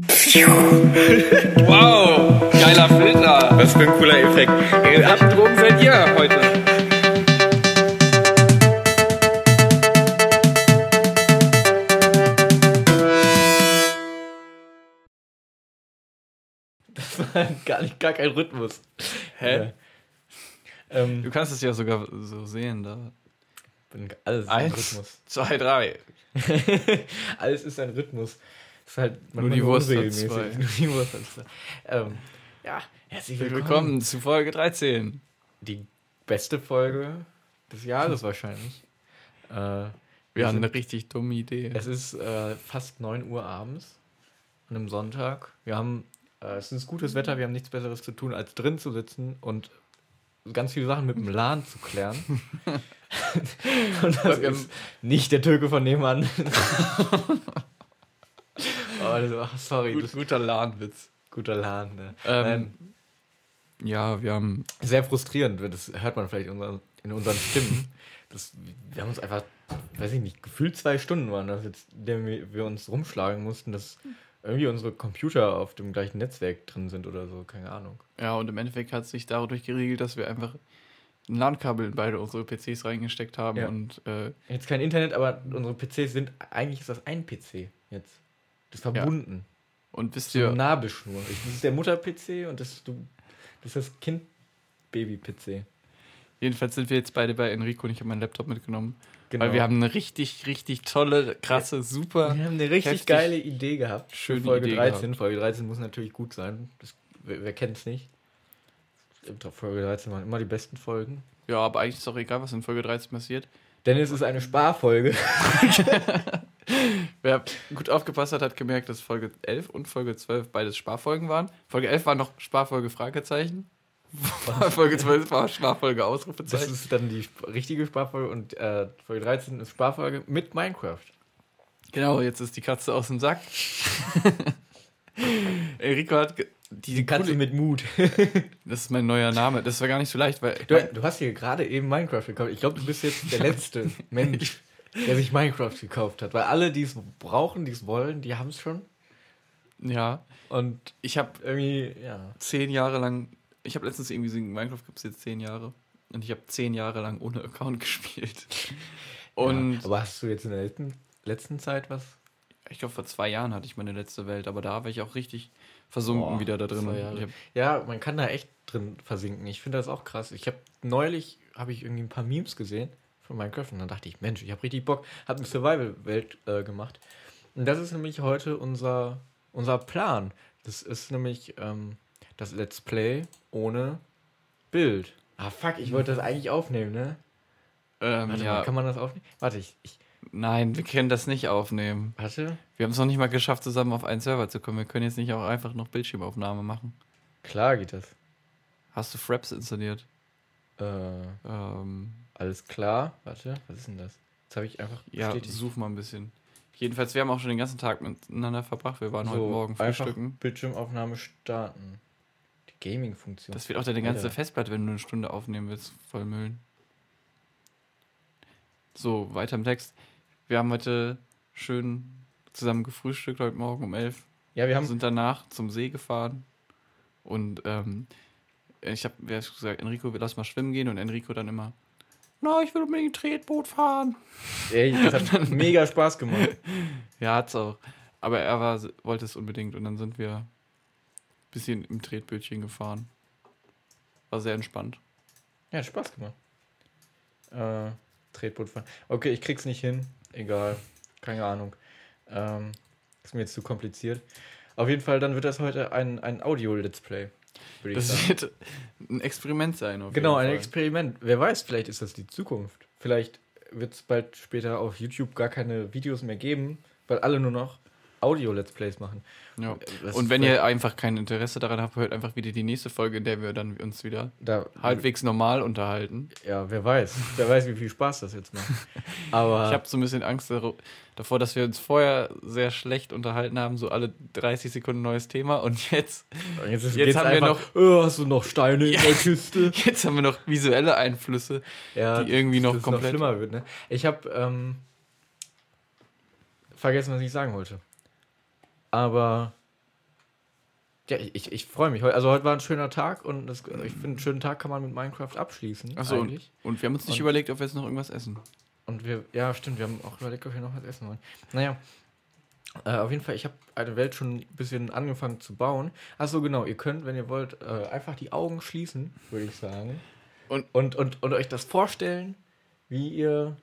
Wow, geiler Filter. Was für ein cooler Effekt. Ey, ab Drogen seid ihr heute. Das war gar nicht gar kein Rhythmus. Hä? Ja. Ähm, Du kannst es ja sogar so sehen da. bin- alles ist ein Eins, Rhythmus. zwei, drei. alles ist ein Rhythmus. Das ist halt Nur die Wurst hat zwei. Nur die Wurst hat zwei. Ähm, ja, herzlich willkommen. Willkommen zu Folge 13. Die beste Folge des Jahres wahrscheinlich. Äh, Wir haben eine richtig dumme Idee. Es ist äh, fast 9 Uhr abends an einem Sonntag. Wir haben, äh, es ist gutes Wetter, wir haben nichts Besseres zu tun, als drin zu sitzen und ganz viele Sachen mit dem LAN zu klären. und das ist nicht der Türke von nebenan. Das, ach, sorry, Gut, guter Lahnwitz. guter LAN. Ne? Ähm, Ja, wir haben. sehr frustrierend, das hört man vielleicht in unseren, Stimmen. Das, wir haben uns einfach, weiß ich nicht, gefühlt zwei Stunden waren das jetzt, in denen wir, wir uns rumschlagen mussten, dass irgendwie unsere Computer auf dem gleichen Netzwerk drin sind oder so, keine Ahnung. Ja, und im Endeffekt hat sich dadurch geregelt, dass wir einfach ein LAN-Kabel in beide unsere PCs reingesteckt haben Ja. und äh, Jetzt kein Internet, aber unsere PCs sind, eigentlich ist das ein PC jetzt. Das ist verbunden. und wisst So ihr, Nabelschnur. Ich- Das ist der Mutter-PC und das, du, das ist das Kind-Baby-PC. jedenfalls sind wir jetzt beide bei Enrico und ich habe meinen Laptop mitgenommen. Genau. Weil wir haben eine richtig, richtig tolle, krasse, super. Wir haben eine richtig heftig geile Idee gehabt. schöne Folge Idee 13. gehabt. Folge 13 muss natürlich gut sein. Das, wer wer kennt es nicht? Folge 13 waren immer die besten Folgen. Ja, aber eigentlich ist auch egal, was in Folge 13 passiert. Denn es ist eine Sparfolge. Wer gut aufgepasst hat, hat gemerkt, dass Folge 11 und Folge 12 beides Sparfolgen waren. Folge 11 war noch Sparfolge Fragezeichen. Folge 12 war Sparfolge Das Ausrufezeichen. ist dann die richtige Sparfolge und äh, Folge 13 ist Sparfolge mit Minecraft. Genau, jetzt ist die Katze aus dem Sack. Enrico hat Die Katze mit Mut. Das ist mein neuer Name. Das war gar nicht so leicht, weil Du, du hast hier gerade eben Minecraft gekauft. Ich glaube, du bist jetzt der letzte Mensch, der sich Minecraft gekauft hat. Weil alle, die es brauchen, die es wollen, die haben es schon. ja, Und ich habe irgendwie, ja. zehn Jahre lang, ich habe letztens irgendwie gesehen, Minecraft gibt es jetzt zehn Jahre. Und ich habe zehn Jahre lang ohne Account gespielt. Und ja. Aber hast du jetzt in der letzten, letzten Zeit was? ich glaube, vor zwei Jahren hatte ich meine letzte Welt, aber da war ich auch richtig versunken Boah, wieder da drin. hab, Ja, man kann da echt drin versinken. Ich finde das auch krass. Ich habe neulich habe ich irgendwie ein paar Memes gesehen von Minecraft und dann dachte ich, Mensch, ich habe richtig Bock, habe eine Survival-Welt äh, gemacht. Und das ist nämlich heute unser, unser Plan. Das ist nämlich ähm, das Let's Play ohne Bild. Ah, fuck, ich wollte das eigentlich aufnehmen, ne? ähm, Warte ja, mal, kann man das aufnehmen? Warte, ich, ich nein, wir können das nicht aufnehmen. warte. Wir haben es noch nicht mal geschafft, zusammen auf einen Server zu kommen. Wir können jetzt nicht auch einfach noch Bildschirmaufnahme machen. Klar geht das. Hast du Fraps installiert? Äh, Ähm, alles klar. Warte, was ist denn das? Jetzt habe ich einfach ja, bestätigt. such mal ein bisschen. Jedenfalls, wir haben auch schon den ganzen Tag miteinander verbracht. Wir waren heute Morgen frühstücken. Bildschirmaufnahme starten. Die Gaming-Funktion. Das wird auch deine ganze Alter. Festplatte, wenn du eine Stunde aufnehmen willst, vollmüllen. So, weiter im Text. Wir haben heute schön zusammen gefrühstückt, heute Morgen um 11. Ja, wir Wir haben. sind danach zum See gefahren. Und ähm, ich habe gesagt, Enrico, wir lass mal schwimmen gehen. Und Enrico dann immer, na, ich will unbedingt Tretboot fahren. Ey, das hat mega Spaß gemacht. Ja, hat's auch. Aber er war, wollte es unbedingt. Und dann sind wir ein bisschen im Tretbötchen gefahren. War sehr entspannt. Ja, hat Spaß gemacht. Äh, Tretboot fahren. Okay, ich krieg's nicht hin. Egal. Keine Ahnung. Ähm, ist mir jetzt zu kompliziert. Auf jeden Fall, dann wird das heute ein, ein Audio-Let's Play. Das wird ein Experiment sein. Genau, ein Fall. Experiment. Wer weiß, vielleicht ist das die Zukunft. Vielleicht wird es bald später auf YouTube gar keine Videos mehr geben, weil alle nur noch Audio-Let's Plays machen. Ja. Das Und wenn ihr einfach kein Interesse daran habt, hört einfach wieder die nächste Folge, in der wir dann uns wieder Da, halbwegs normal unterhalten. Ja, wer weiß. Wer weiß, wie viel Spaß das jetzt macht. Aber Ich habe so ein bisschen Angst davor, dass wir uns vorher sehr schlecht unterhalten haben, so alle 30 Sekunden neues Thema und jetzt, jetzt, ist, jetzt geht's haben wir einfach, oh, hast du noch Steine in der Kiste? jetzt haben wir noch visuelle Einflüsse. Ja, Die irgendwie noch komplett- schlimmer wird. Ne? Ich habe ähm, vergessen, was ich sagen wollte. Aber Ja, ich, ich, freue mich. Also heute war ein schöner Tag und das, ich finde, einen schönen Tag kann man mit Minecraft abschließen. Achso, und, und wir haben uns nicht Und- überlegt, ob wir jetzt noch irgendwas essen. Und wir, ja, stimmt, wir haben auch überlegt, ob wir noch was essen wollen. Naja, äh, auf jeden Fall, ich habe eine Welt schon ein bisschen angefangen zu bauen. Achso, genau, ihr könnt, wenn ihr wollt, äh, einfach die Augen schließen, würde ich sagen. Und- und, und, und euch das vorstellen, wie ihr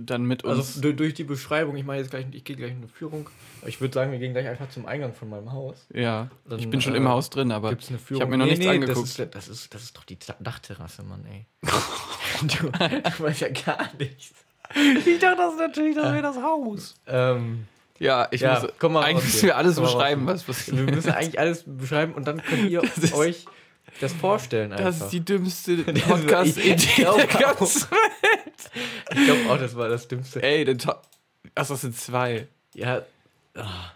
Dann mit uns. Also durch, durch die Beschreibung, ich mache jetzt gleich, ich gehe gleich in eine Führung. Ich würde sagen, wir gehen gleich einfach zum Eingang von meinem Haus. ja, Dann, ich bin schon äh, im Haus drin, aber Gibt es eine Führung? ich habe mir noch nichts angeguckt. Das ist, das, ist, das ist doch die Dachterrasse, Mann, ey. du, du weißt ja gar nichts. ich dachte das natürlich, das wäre das Haus. Ähm, Ja, ich Ja, muss. komm mal eigentlich müssen wir alles Komm beschreiben, was was wir müssen eigentlich alles beschreiben und dann könnt ihr euch das vorstellen einfach. Das ist die dümmste Podcast-Idee der ganzen ich glaube auch, das war das Dümmste. Ey, den To Achso, das sind zwei. Ja. ah.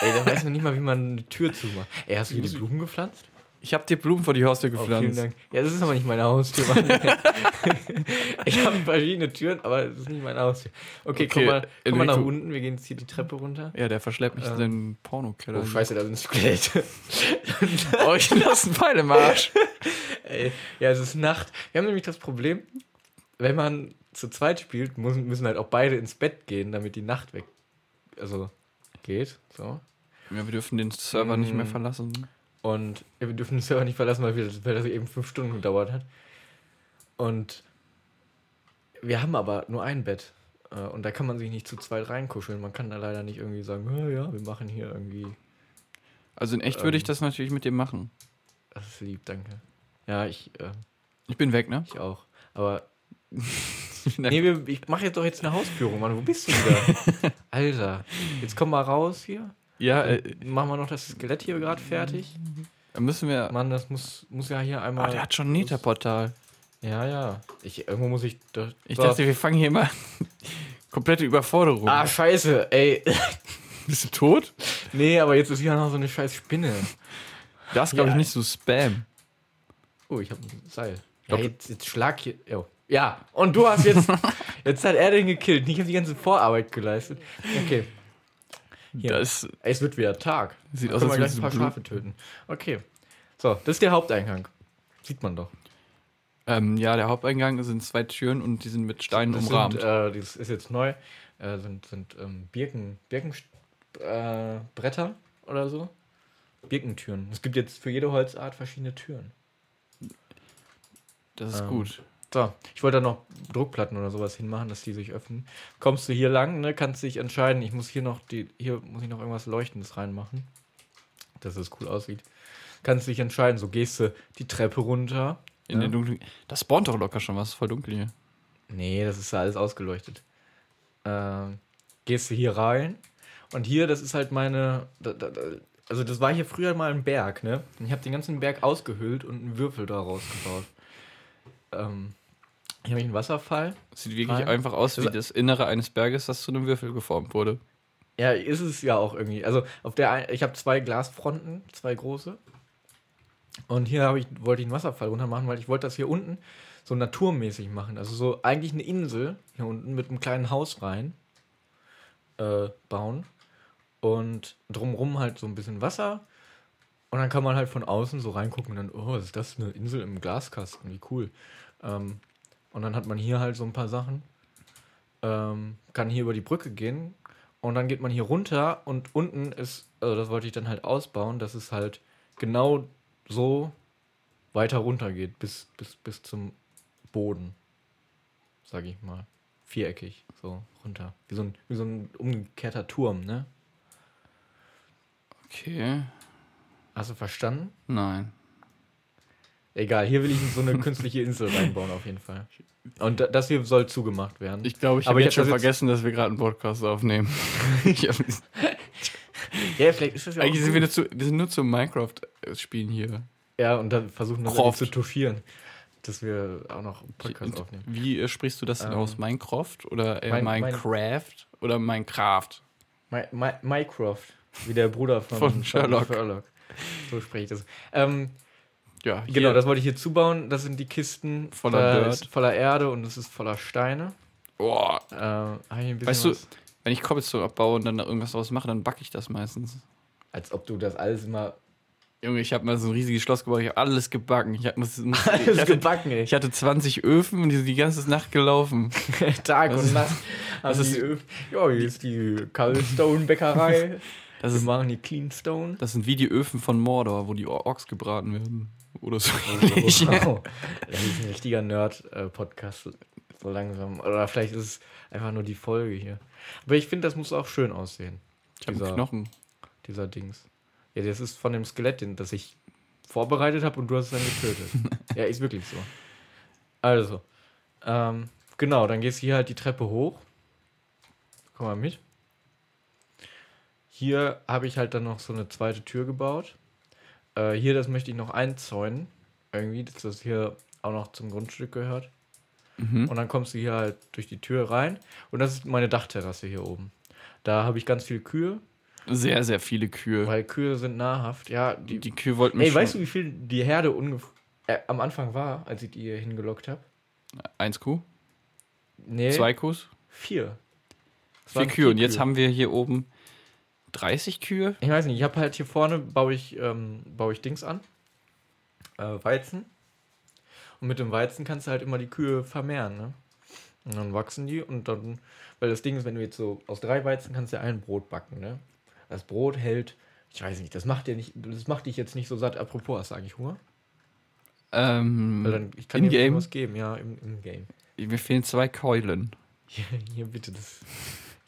Ey, da weiß man nicht mal, wie man eine Tür zumacht. Ey, hast du hier die Blumen gepflanzt? Ich habe dir Blumen vor die Haustür Oh, vielen gepflanzt. Dank. Ja, das ist aber nicht meine Haustür. Ich habe verschiedene Türen, aber das ist nicht meine Haustür. Okay, Okay, komm mal, komm mal nach unten. Wir gehen jetzt hier die Treppe runter. ja, der verschleppt mich Ähm. in den Pornokeller. Oh, scheiße, da sind Skelette. Oh, ich lasse einen Pfeil im Arsch. Ey, ja, es ist Nacht. Wir haben nämlich das Problem, wenn man zu zweit spielt, müssen halt auch beide ins Bett gehen, damit die Nacht weg also geht. So. Ja, wir dürfen den Server nicht mehr Mm. verlassen. Und wir dürfen den Server nicht verlassen, weil, wir, weil das eben fünf Stunden gedauert hat. Und wir haben aber nur ein Bett. Äh, Und da kann man sich nicht zu zweit reinkuscheln. Man kann da leider nicht irgendwie sagen, "Ja, ja, wir machen hier irgendwie. Also in echt würde ich Ähm. das natürlich mit dir machen. Das ist lieb, danke. Ja, ich, äh, Ich bin weg, ne? ich auch. Aber Nee, wir, ich mache jetzt doch jetzt eine Hausführung, Mann. Wo bist du denn da? Alter, jetzt komm mal raus hier. Ja, äh, machen wir noch das Skelett hier gerade fertig. dann müssen wir. Mann, das muss, muss ja hier einmal. Ah, der hat schon ein Netherportal. Ja, ja. Ich, irgendwo muss ich. Da, Ich dachte, wir fangen hier mal. Komplette Überforderung. Ah, scheiße, ey. Bist du tot? nee, aber jetzt ist hier noch so eine scheiß Spinne. Das glaube ich Ja. nicht so Spam. Oh, ich habe ein Seil. Ja, jetzt, jetzt schlag hier. Jo. Ja, und du hast jetzt. jetzt hat er den gekillt. Ich habe die ganze Vorarbeit geleistet. Okay. Hier. Das Es wird wieder Tag. sieht aus, wir als gleich ein paar Blut. Schafe töten. Okay. So, das ist der Haupteingang. Sieht man doch. Ähm, ja, der Haupteingang sind zwei Türen und die sind mit Steinen Das umrahmt. Sind, äh, das ist jetzt neu. Äh, sind sind ähm, Birken, Birken äh, oder so. Birkentüren. Es gibt jetzt für jede Holzart verschiedene Türen. das ist ähm, gut. So, ich wollte da noch Druckplatten oder sowas hinmachen, dass die sich öffnen. Kommst du hier lang, ne, kannst dich entscheiden. Ich muss hier noch die, hier muss ich noch irgendwas Leuchtendes reinmachen, dass es cool aussieht. Kannst dich entscheiden. So gehst du die Treppe runter. In ja. den dunklen. Das spawnt doch locker schon was, voll dunkel hier. Nee, das ist ja alles ausgeleuchtet. Ähm, gehst du hier rein und hier, das ist halt meine. Da, da, also, das war hier früher mal ein Berg, ne? Und ich habe den ganzen Berg ausgehöhlt und einen Würfel daraus gebaut. Ähm, hier habe ich einen Wasserfall. Sieht wirklich Rein. einfach aus wie Das- das Innere eines Berges, das zu einem Würfel geformt wurde. Ja, ist es ja auch irgendwie. Also, auf der ich habe zwei Glasfronten, zwei große. Und hier ich, wollte ich einen Wasserfall runter machen, weil ich wollte das hier unten so naturmäßig machen. Also so eigentlich eine Insel hier unten mit einem kleinen Haus rein äh, bauen. Und drumrum halt so ein bisschen Wasser. Und dann kann man halt von außen so reingucken und dann, oh, ist das? Eine Insel im Glaskasten, wie cool. Ähm, und dann hat man hier halt so ein paar Sachen. Ähm, kann hier über die Brücke gehen. Und dann geht man hier runter und unten ist, also das wollte ich dann halt ausbauen, dass es halt genau so weiter runter geht, bis, bis, bis zum Boden. Sag ich mal. Viereckig, so runter. Wie so ein, wie so ein umgekehrter Turm, ne? Okay. Hast du verstanden? Nein. Egal, hier will ich so eine künstliche Insel reinbauen, auf jeden Fall. Und da- das hier soll zugemacht werden. Ich glaube, ich habe jetzt schon vergessen, dass wir gerade einen Podcast aufnehmen. ja, vielleicht ist das ja eigentlich sind wir, nur zu, wir sind nur zum Minecraft-Spielen hier. Ja, und dann versuchen irgendwie zu touchieren, dass wir auch noch einen Podcast Und aufnehmen. Wie äh, sprichst du das denn Ähm, aus? Minecraft oder eher mein- mein- Minecraft oder Minecraft? Mi Mi Mycroft, wie der Bruder von, Von Sherlock. So spreche ich das. Ähm, Ja, hier, genau, das wollte ich hier zubauen. Das sind die Kisten Voller ist voller Erde und es ist voller Steine. Boah, Äh, Weißt du- was, wenn ich Cobblestone abbaue und dann da irgendwas draus mache, dann backe ich das meistens. als ob du das alles immer Junge, ich habe mal so ein riesiges Schloss gebaut, ich habe alles gebacken. Ich, hab, muss, muss, Alles ich, hatte, gebacken, ey. ich hatte 20 Öfen und die sind die ganze Nacht gelaufen. Tag Das und ist- Nacht. das Also ist- die Öf- ja, hier ist die Cobblestone-Bäckerei. Das Wir ist, machen die Cleanstone. das sind wie die Öfen von Mordor, wo die Or- Orks gebraten werden. Oder so. Ähnlich. wow. Das ist ein richtiger Nerd-Podcast. So langsam. Oder vielleicht ist es einfach nur die Folge hier. Aber ich finde, das muss auch schön aussehen. Ich habe Dieser- Knochen. Dieser Dings. Ja, das ist von dem Skelett, den- das ich vorbereitet habe und du hast es dann getötet. ja, ist wirklich so. Also, ähm, genau, dann gehst du hier halt die Treppe hoch. Komm mal mit. Hier habe ich halt dann noch so eine zweite Tür gebaut. Äh, hier, das möchte ich noch einzäunen. Irgendwie, dass das hier auch noch zum Grundstück gehört. Mhm. Und dann kommst du hier halt durch die Tür rein. Und das ist meine Dachterrasse hier oben. Da habe ich ganz viele Kühe, Sehr, sehr viele Kühe. weil Kühe sind nahrhaft. Ja, die, Die Kühe wollten mich Ey, weißt du, wie viel die Herde äh, am Anfang war, als ich die hier hingelockt habe? eins Kuh, Nee, zwei Kuhs, vier. Vier Kühe. Und jetzt haben wir hier oben 30 Kühe. Ich weiß nicht, ich habe halt hier vorne, baue ich, ähm, baue ich Dings an. Äh, Weizen. Und mit dem Weizen kannst du halt immer die Kühe vermehren, ne? Und dann wachsen die und dann, weil das Ding ist, wenn du jetzt so aus drei Weizen kannst du ja ein Brot backen, ne? Das Brot hält, ich weiß nicht, das macht dir nicht, das macht dich jetzt nicht so satt. Apropos, hast du eigentlich Hunger? Ähm, Weil dann, ich kann dir was geben, ja, im, im Game. mir fehlen zwei Keulen. Hier, hier bitte, das.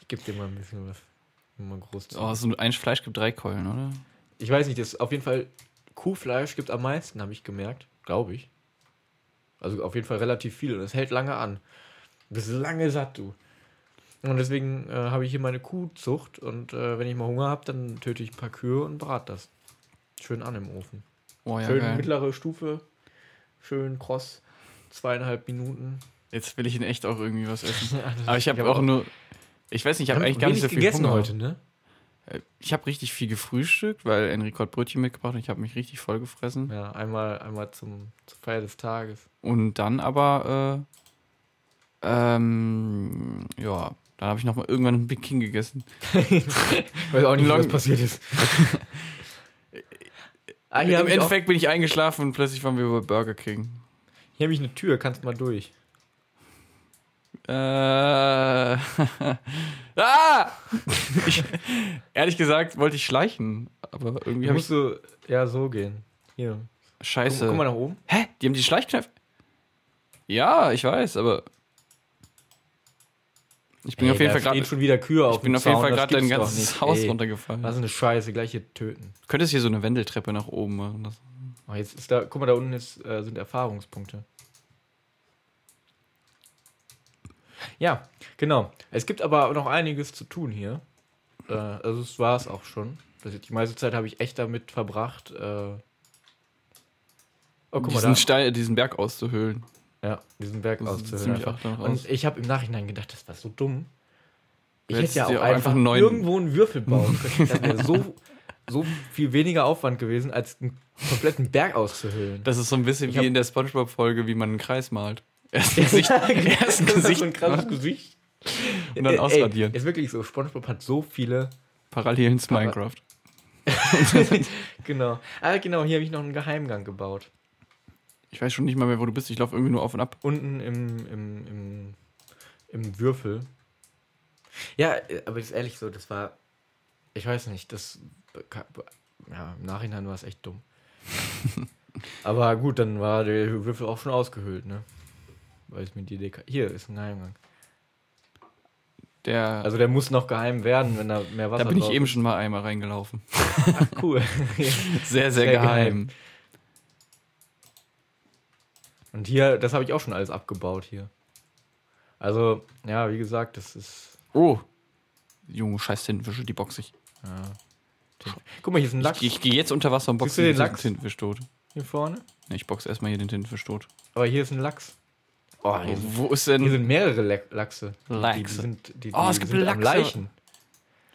Ich gebe dir mal ein bisschen was. Mal groß zu. Oh, so ein Fleisch gibt drei Keulen, oder? Ich weiß nicht, das auf jeden Fall Kuhfleisch gibt am meisten, habe ich gemerkt. Glaube ich. Also auf jeden Fall relativ viel und es hält lange an. Du bist lange satt, du. Und deswegen äh, habe ich hier meine Kuhzucht und äh, wenn ich mal Hunger habe, dann töte ich ein paar Kühe und brate das. Schön an im Ofen. Oh ja, Schön geil. mittlere Stufe. Schön kross. Zweieinhalb Minuten. Jetzt will ich in echt auch irgendwie was essen. Aber ich habe auch nur. Ich weiß nicht, ich habe eigentlich gar nicht so viel gegessen Hunger. heute, ne? Äh, Ich habe richtig viel gefrühstückt, weil Enrico hat Brötchen mitgebracht und ich habe mich richtig voll gefressen. Ja, einmal, einmal zum, zur Feier des Tages. Und dann aber, äh, ähm, ja, dann habe ich noch mal irgendwann einen Big King gegessen. Weiß auch nicht, was passiert ist. ah, Im habe Endeffekt bin ich eingeschlafen und plötzlich waren wir bei Burger King. hier hab ich eine Tür, kannst mal durch. Äh, ah! ich, ehrlich gesagt wollte ich schleichen, aber irgendwie habe ich musst du ja so gehen. Hier. Scheiße. Guck, guck mal nach oben. Hä? Die haben die Schleichknöpfe? Ja, ich weiß, aber ich bin Ey, auf jeden Fall gerade schon wieder Kühe auf ich bin auf jeden Fall das gerade dein ganzes. Haus Ey, runtergefallen. Was ist eine Scheiße, gleich hier töten. Du könntest hier so eine Wendeltreppe nach oben machen. Das Oh, jetzt ist da, guck mal, da unten ist, äh, sind Erfahrungspunkte. Ja, genau. Es gibt aber noch einiges zu tun hier. Äh, also es war es auch schon. Die meiste Zeit habe ich echt damit verbracht. Äh oh, diesen. Stein, diesen Berg auszuhöhlen. Ja, diesen Berg Das auszuhöhlen. Und ich habe im Nachhinein gedacht, das war so dumm. Ich hätte ja auch auch einfach, einfach irgendwo einen Würfel bauen können. Das wäre so, so viel weniger Aufwand gewesen, als einen kompletten Berg auszuhöhlen. Das ist so ein bisschen Ich wie in der Spongebob-Folge, wie man einen Kreis malt. Erst ein Gesicht, erst ein Gesicht so ein krasses Gesicht. und dann Ey, ausradieren. Ist wirklich so. SpongeBob hat so viele. Parallelen zu Minecraft. genau. Ah, genau. Hier habe ich noch einen Geheimgang gebaut. Ich weiß schon nicht mal mehr, wo du bist. Ich laufe irgendwie nur auf und ab. Unten im, im, im, im Würfel. Ja, aber ist ehrlich so, das war. Ich weiß nicht, das. Ja, im Nachhinein war es echt dumm. aber gut, dann war der Würfel auch schon ausgehöhlt, ne? Weil ich mit die Idee. Hier ist ein Geheimgang. Der, Also der muss noch geheim werden, wenn da mehr Wasser da bin ich eben ist. schon mal einmal reingelaufen. Ach, cool. Sehr, sehr, Sehr geheim. Und hier, das habe ich auch schon alles abgebaut hier. Also, ja, wie gesagt, das ist. Oh. Junge, scheiß Tintenfische, die box ich. Ja. Guck mal, hier ist ein Lachs Ich, ich gehe jetzt unter Wasser und boxe den diesen Lachs? Tintenfisch tot. hier vorne. Ne, ich boxe erstmal hier den Tintenfisch tot. Aber hier ist ein Lachs. Oh, hier, sind, Wo ist denn. hier sind mehrere Le Lachse. Die, die Lachse. sind, die, die Oh, es gibt Lachse. Leichen.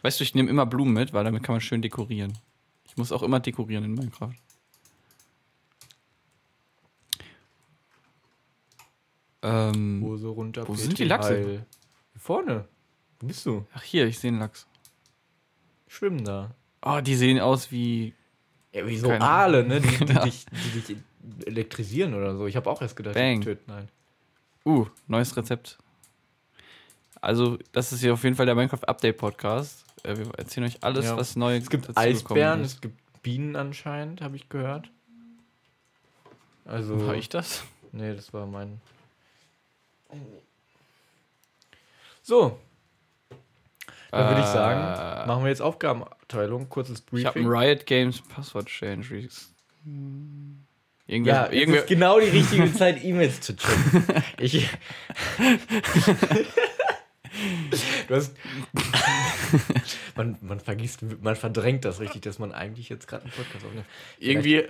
Weißt du, ich nehme immer Blumen mit, weil damit kann man schön dekorieren. Ich muss auch immer dekorieren in Minecraft. Ähm, Hose runter. Wo sind die Lachse? Heil. Hier vorne. Wo bist du? ach hier, ich sehe einen Lachs. Schwimmen da. Oh, die sehen aus wie Ja, wie so Keine Aale, ne? Die, die, Ja. dich, die dich elektrisieren oder so. Ich habe auch erst gedacht, Bang. die töten einen. Uh, neues Rezept. Also, das ist hier auf jeden Fall der Minecraft Update Podcast. Äh, wir erzählen euch alles, Ja. was neu Es gibt Eisbären, ist. es gibt Bienen anscheinend, habe ich gehört. Also. War ich das? Nee, das war mein. So, dann würde ich sagen, Äh, machen wir jetzt Aufgabenteilung, kurzes Ich habe ein Briefing. Riot Games Passwort Change. Irgendwer, Ja, es irgendwer, ist genau die richtige Zeit, E-Mails zu checken. Ich. du hast. man, man vergisst, man verdrängt das richtig, dass man eigentlich jetzt gerade einen Podcast aufnimmt. irgendwie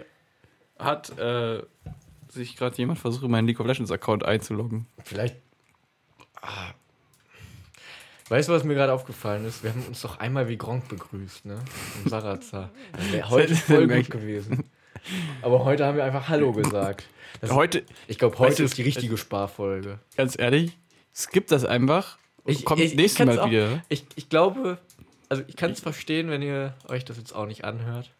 hat äh, sich gerade jemand versucht, in meinen League of Legends Account einzuloggen. Vielleicht. Ah. Weißt du, was mir gerade aufgefallen ist? Wir haben uns doch einmal wie Gronk begrüßt, ne? Im Sarazar. Das wäre heute voll gut gewesen. Aber heute haben wir einfach Hallo gesagt. Das, Heute, ich glaube, heute weißt du, ist die richtige Sparfolge. ganz ehrlich, skip das einfach. Ich- Kommt ich- ich nächstes Mal auch- wieder. Ich, ich glaube, also ich kann es verstehen, wenn ihr euch das jetzt auch nicht anhört.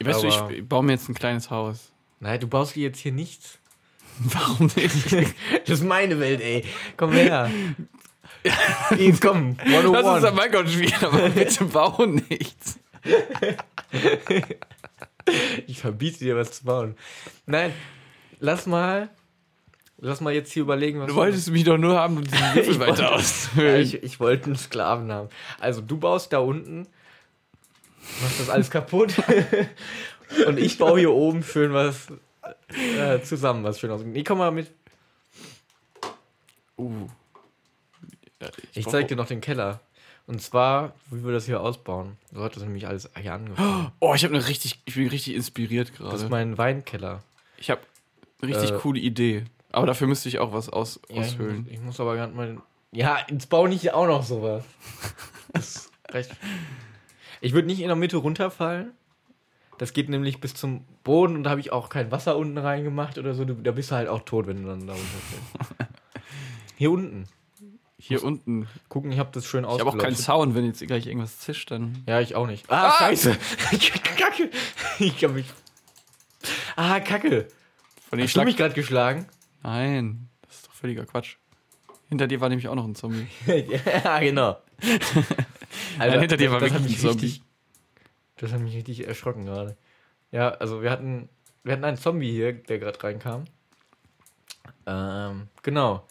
Weißt du, aber- ich baue mir jetzt ein kleines Haus. Nein, du baust dir jetzt hier nichts. Warum nicht? Das ist meine Welt, ey. Komm her. Jetzt komm, Lass uns am 101. Minecraft spielen, aber bitte bauen nichts. Ich verbiete dir was zu bauen. Nein, lass mal, lass mal jetzt hier überlegen, was Du wolltest mich doch nur haben, um diesen Würfel Ich weiter wollte- Ja, ich, ich wollte einen Sklaven haben. Also du baust da unten, machst das alles kaputt und ich baue hier oben schön was äh, zusammen, was schön aussieht. Nee, komm mal mit. Uh. Ja, Ich brauch- zeig dir noch den Keller. Und zwar, wie wir das hier ausbauen. So hat das nämlich alles hier angefangen. Oh, ich habe eine richtig, ich bin richtig inspiriert Das ist gerade. mein Weinkeller. Ich habe eine richtig Äh, coole Idee. Aber dafür müsste ich auch was aus, Ja, ich, aushöhlen. muss, ich muss aber gerade mal. Ja, jetzt baue nicht auch noch sowas. Das reicht. Ich würde nicht in der Mitte runterfallen. Das geht nämlich bis zum Boden und da habe ich auch kein Wasser unten reingemacht oder so. Da bist du halt auch tot, wenn du dann da runterfällst. Hier unten. Hier unten. Gucken, ich habe das schön Ich habe auch keinen ausgeleuchtet. Sound, wenn jetzt gleich irgendwas zischt, dann. Ja, ich auch nicht. Ah, scheiße. Kacke. Ich kann mich. Ah, Kacke. Von Hast du mich gerade geschlagen? Nein, das ist doch völliger Quatsch. Hinter dir war nämlich auch noch ein Zombie. ja, genau. Nein, hinter dir war das wirklich ein Zombie. richtig, Das hat mich richtig erschrocken gerade. Ja, also wir hatten, wir hatten einen Zombie hier, der gerade reinkam. Ähm, genau.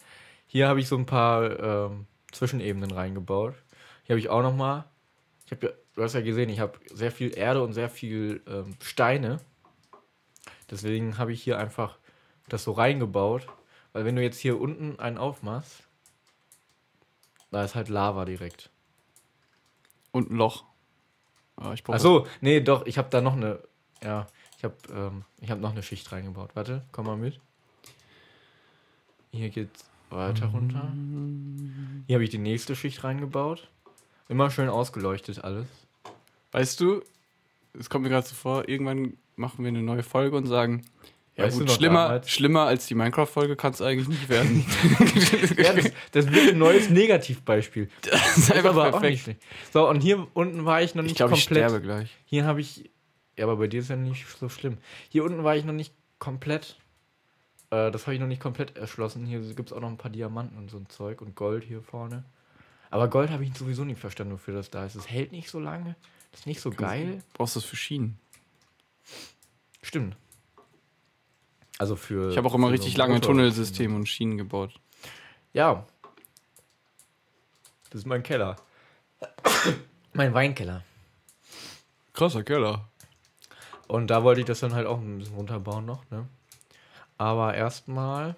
Hier habe ich so ein paar ähm, Zwischenebenen reingebaut. Hier habe ich auch noch mal. Ich habe ja, du hast ja gesehen, ich habe sehr viel Erde und sehr viel ähm, Steine. Deswegen habe ich hier einfach das so reingebaut. Weil wenn du jetzt hier unten einen aufmachst, da ist halt Lava direkt. Und ein Loch. Ah, ich Ach so, nee, doch, ich habe da noch eine, ja, ich habe ähm, ich habe noch eine Schicht reingebaut. Warte, komm mal mit. Hier geht's weiter runter. Hier habe ich die nächste Schicht reingebaut. Immer schön ausgeleuchtet alles. Weißt du, es kommt mir gerade so vor, irgendwann machen wir eine neue Folge und sagen, ja Weißt gut, schlimmer, damals? schlimmer als die Minecraft-Folge kann es eigentlich nicht werden. Ja, das, das wird ein neues Negativbeispiel. das ist Ist einfach aber auch perfekt. nicht schlecht. So, und hier unten war ich noch nicht Ich glaube, ich komplett. sterbe gleich. Hier habe ich. Ja, aber bei dir ist ja nicht so schlimm. Hier unten war ich noch nicht komplett. Äh, das habe ich noch nicht komplett erschlossen. Hier gibt es auch noch ein paar Diamanten und so ein Zeug und Gold hier vorne. Aber Gold habe ich sowieso nicht verstanden, wofür das da ist. Es hält nicht so lange. Das ist nicht so geil. Brauchst du das für Schienen? Stimmt. Also für. Ich habe auch immer richtig so lange Tunnelsysteme und Schienen gebaut. Ja. Das ist mein Keller. mein Weinkeller. Krasser Keller. Und da wollte ich das dann halt auch ein bisschen runterbauen noch, ne? Aber erstmal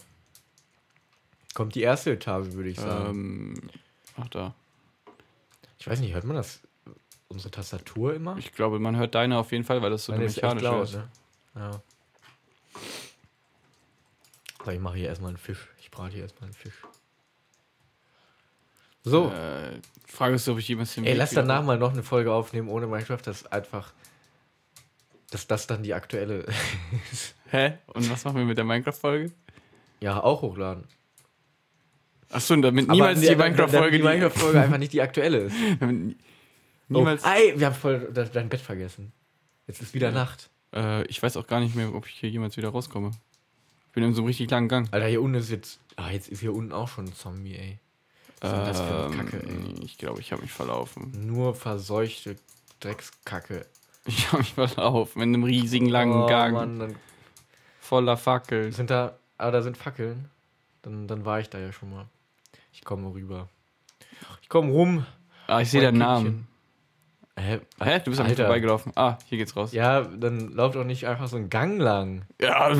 kommt die erste Etage, würde ich sagen. Ähm, ach da. Ich weiß nicht, hört man das? Unsere Tastatur immer? Ich glaube, man hört deine auf jeden Fall, weil das so eine ist mechanische laut, ist. ne? Ja. So, ich mache hier erstmal einen Fisch. Ich brate hier erstmal einen Fisch. So. Äh, Frage ist, ob ich jemals den Ey, Weg lass danach mal noch eine Folge aufnehmen ohne Minecraft, das einfach. Dass das dann die aktuelle. Hä? Und was machen wir mit der Minecraft-Folge? ja, auch hochladen. Achso, damit Aber niemals die damit- Minecraft-Folge. Die Minecraft-Folge einfach nicht die aktuelle ist. Oh, niemals. ey, wir haben voll de- dein Bett vergessen. Jetzt ist wieder Nacht. Äh, ich weiß auch gar nicht mehr, ob ich hier jemals wieder rauskomme. Ich bin in so einem richtig langen Gang. Alter, hier unten ist jetzt. Ah, jetzt ist hier unten auch schon ein Zombie, ey. Was ist denn das für eine Kacke, ey? Ähm, Ich glaube, ich habe mich verlaufen. Nur verseuchte Dreckskacke. Ich habe mich verlaufen in einem riesigen langen oh, Gang Mann, dann voller Fackeln. sind da. Ah, da sind Fackeln. Dann, dann war ich da ja schon mal. Ich komme rüber. Ich komme rum. Ah, ich sehe deinen Namen. Hä? Hä? Du bist an mir vorbeigelaufen. Ah, hier geht's raus. Ja, dann lauf doch nicht einfach so einen Gang lang. Ja.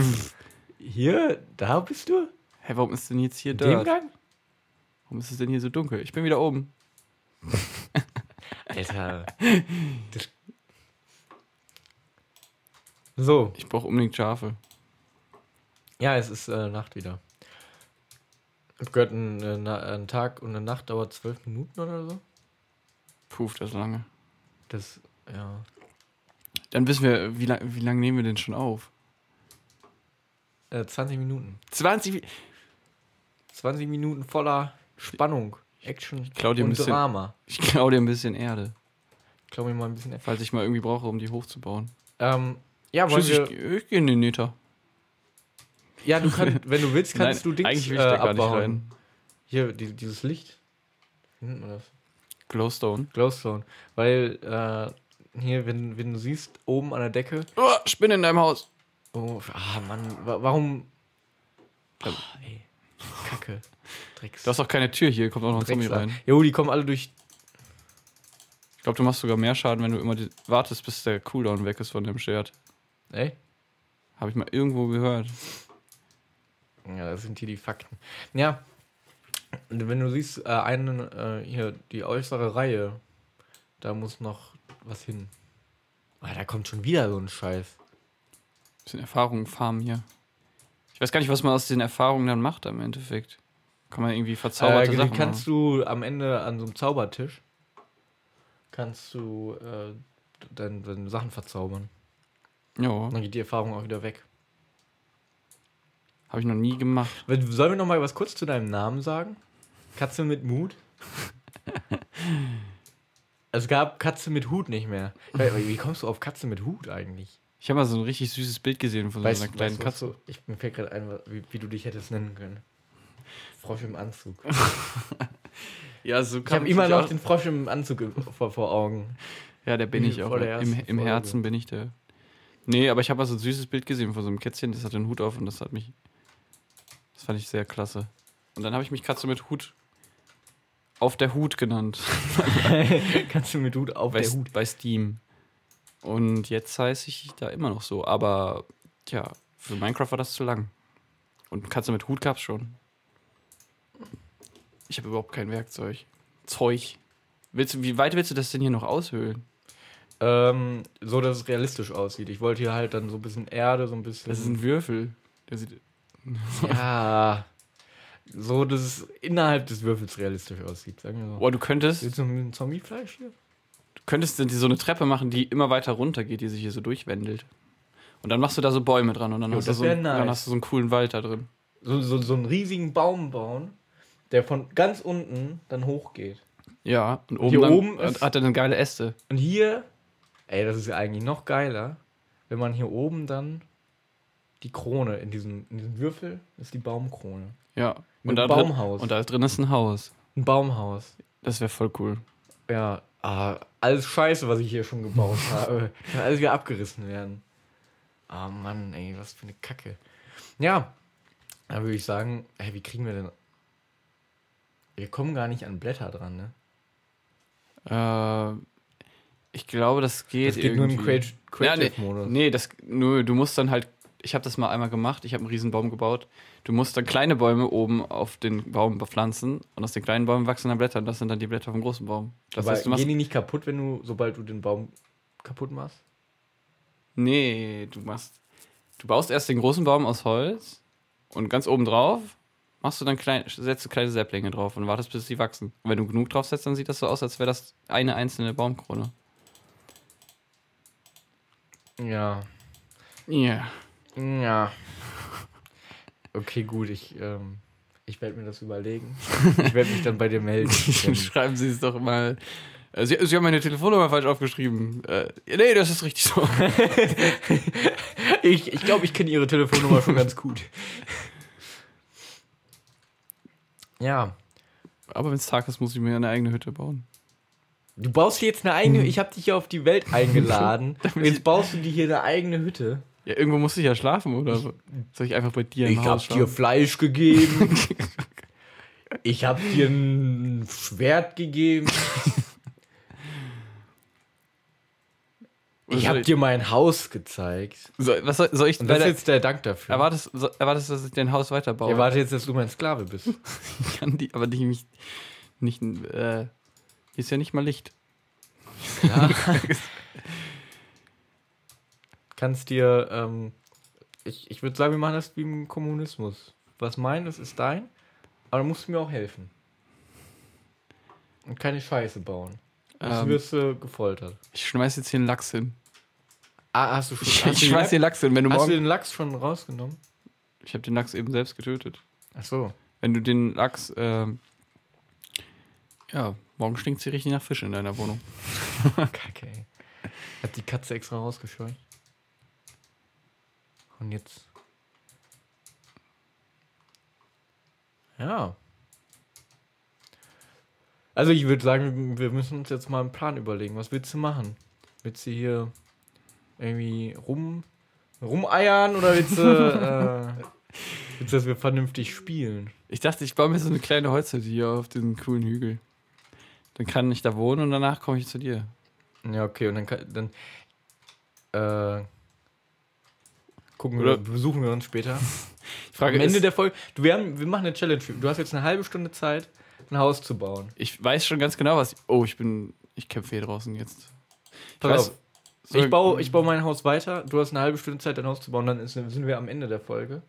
Hier? Da bist du? Hä, warum ist denn jetzt hier In dem? Gang? Warum ist es denn hier so dunkel? Ich bin wieder oben. Alter. Das so, Ich brauche unbedingt Schafe. ja, es ist äh, Nacht wieder. Ich hab gehört, ein, äh, Na- ein Tag und eine Nacht dauert zwölf Minuten oder so. Puh, das ist lange. Das, ja. Dann wissen wir, wie lange wie lang nehmen wir denn schon auf? Äh, 20 Minuten. 20. Mi- 20 Minuten voller Spannung, Action klau dir ein und bisschen- Drama. Ich klaue dir ein bisschen Erde, Ich glaube mir mal ein bisschen. falls ich mal irgendwie brauche, um die hochzubauen. Ähm, ja, wollen Tschüss, wir, ich, ich gehe in den Nether. ja, du kannst, wenn du willst, kannst Nein, du Dings eigentlich will äh, ich da gar nicht abbauen. rein. Hier, die, dieses Licht. Wie nennt man das? Glowstone. Glowstone. Weil, äh, hier, wenn, wenn du siehst, oben an der Decke. Oh, Spinne in deinem Haus. Oh, ah, Mann, wa warum. Oh, ey. Kacke. Drecks. Du hast auch keine Tür hier, kommt auch noch ein Zombie rein. Jo, die kommen alle durch. Ich glaube, du machst sogar mehr Schaden, wenn du immer die, wartest, bis der Cooldown weg ist von dem Schwert. Ey? Habe ich mal irgendwo gehört. Ja, das sind hier die Fakten. Ja. Und wenn du siehst, äh, einen, äh, hier, die äußere Reihe, da muss noch was hin. Ah, da kommt schon wieder so ein Scheiß. Bisschen Erfahrung farmen hier. Ich weiß gar nicht, was man aus den Erfahrungen dann macht im Endeffekt. Kann man irgendwie verzauberte äh, Sachen kannst du am Ende an so einem Zaubertisch kannst du äh, deine, deine Sachen verzaubern. Und dann geht die Erfahrung auch wieder weg. habe ich noch nie gemacht. Sollen wir noch mal was kurz zu deinem Namen sagen? Katze mit Mut? es gab Katze mit Hut nicht mehr. Wie kommst du auf Katze mit Hut eigentlich? Ich habe mal so ein richtig süßes Bild gesehen von so einer kleinen weißt Katze. du- Ich, mir fällt gerade ein, wie, wie du dich hättest nennen können. Frosch im Anzug. Ja, so Ich habe immer noch den Frosch im Anzug vor, vor Augen. Ja, der bin Wie ich auch. Im, Im. Herzen bin ich der. Nee, aber ich habe mal so ein süßes Bild gesehen von so einem Kätzchen, das hat den Hut auf und das hat mich. Das fand ich sehr klasse. Und dann habe ich mich Katze mit Hut auf der Hut genannt. Kannst du mit Hut auf bei, der Hut. bei Steam. Und jetzt heiße ich da immer noch so. Aber tja, für Minecraft war das zu lang. Und Katze mit Hut gab's schon. Ich habe überhaupt kein Werkzeug. Zeug. Willst du, wie weit willst du das denn hier noch aushöhlen? Ähm, so, dass es realistisch aussieht. Ich wollte hier halt dann so ein bisschen Erde, so ein bisschen. Das ist ein Würfel. Der sieht, ja. So, dass es innerhalb des Würfels realistisch aussieht, sagen wir so. boah, du könntest, Willst du ein Zombiefleisch hier? du könntest so eine Treppe machen, die immer weiter runter geht, die sich hier so durchwendelt. Und dann machst du da so Bäume dran und dann, Jo, hast, du so, einen- dann nice. hast du so einen coolen Wald da drin. So, so, so einen riesigen Baum bauen, der von ganz unten dann hochgeht. Ja, und oben, hier dann, oben hat er dann geile Äste. Und hier, ey, das ist ja eigentlich noch geiler, wenn man hier oben dann die Krone in diesem, in diesem Würfel ist die Baumkrone. Ja. Mit Und da, Baumhaus. Drin, und da drin ist ein Haus. Ein Baumhaus. Das wäre voll cool. Ja, ah, alles Scheiße, was ich hier schon gebaut habe. Kann alles wieder abgerissen werden. Ah Mann, ey, was für eine Kacke. Ja, da würde ich sagen, ey, wie kriegen wir denn. Wir kommen gar nicht an Blätter dran, ne? Äh, ich glaube, das geht, Das geht nur im irgendwie. Creat- Ja, nee, Creative-Modus. nee, das, nur, du musst dann halt, ich habe das mal einmal gemacht, ich habe einen riesen Baum gebaut. Du musst dann kleine Bäume oben auf den Baum bepflanzen und aus den kleinen Bäumen wachsen dann Blätter und das sind dann die Blätter vom großen Baum. Das Aber heißt, du machst, gehen die nicht kaputt, wenn du, sobald du den Baum kaputt machst? nee, du machst, du baust erst den großen Baum aus Holz und ganz oben drauf machst du dann klein, setzt du kleine Säpplinge drauf und wartest, bis sie wachsen. Und wenn du genug drauf setzt, dann sieht das so aus, als wäre das eine einzelne Baumkrone. Ja. Ja. Ja. Okay, gut, ich, ähm, ich werde mir das überlegen. Ich werde mich dann bei dir melden. Schreiben Sie es doch mal Äh, Sie, Sie haben meine Telefonnummer falsch aufgeschrieben. Äh, nee, das ist richtig so. Ich, ich glaube, ich kenne ihre Telefonnummer schon ganz gut. Ja. Aber wenn es Tag ist, muss ich mir eine eigene Hütte bauen. Du baust dir jetzt eine eigene, ich habe dich hier auf die Welt eingeladen. Jetzt baust du dir hier eine eigene Hütte. Ja, irgendwo muss ich ja schlafen, oder? so. Soll ich einfach bei dir im Ich Haus hab dir? Fleisch gegeben. ich hab dir ein Schwert gegeben. Ich soll hab dir mein Haus gezeigt. So, was soll, soll ich Und das ist jetzt der Dank dafür. erwartest, so, erwartest, dass ich dein Haus weiterbaue? Ich erwarte jetzt, dass du mein Sklave bist. Ich kann die, aber die mich nicht. Äh, ist ja nicht mal Licht. Ja. Kannst dir, ähm, ich, ich würde sagen, wir machen das wie im Kommunismus. Was meines ist dein, aber du musst mir auch helfen. Und keine Scheiße bauen. Sonst Ähm, wirst du gefoltert. Ich schmeiß jetzt hier einen Lachs hin. Ah, hast du schon Ich, hast ich schmeiß den Lachs hin. Wenn du Hast du den Lachs schon rausgenommen? Ich habe den Lachs eben selbst getötet. Ach so. Wenn du den Lachs. ähm, ja, morgen stinkt sie richtig nach Fisch in deiner Wohnung. Kacke, ey. Hat die Katze extra rausgescheucht. Und jetzt. Ja. Also ich würde sagen, wir müssen uns jetzt mal einen Plan überlegen. Was willst du machen? Willst du hier irgendwie rum rumeiern oder willst du, äh, willst du, dass wir vernünftig spielen? Ich dachte, ich baue mir so eine kleine Holzhütte hier auf diesem coolen Hügel. Dann kann ich da wohnen und danach komme ich zu dir. Ja, okay, und dann, kann- dann äh, gucken Oder- wir, besuchen wir uns später. Die Frage Am Ende ist, der Folge, du, wir, haben, wir machen eine Challenge. Du hast jetzt eine halbe Stunde Zeit, ein Haus zu bauen. ich weiß schon ganz genau, was. Oh, ich bin. Ich kämpfe hier draußen jetzt. Pass weiß- auf, So- ich baue, ich baue mein Haus weiter, du hast eine halbe Stunde Zeit, dein Haus zu bauen, dann ist, sind wir am Ende der Folge.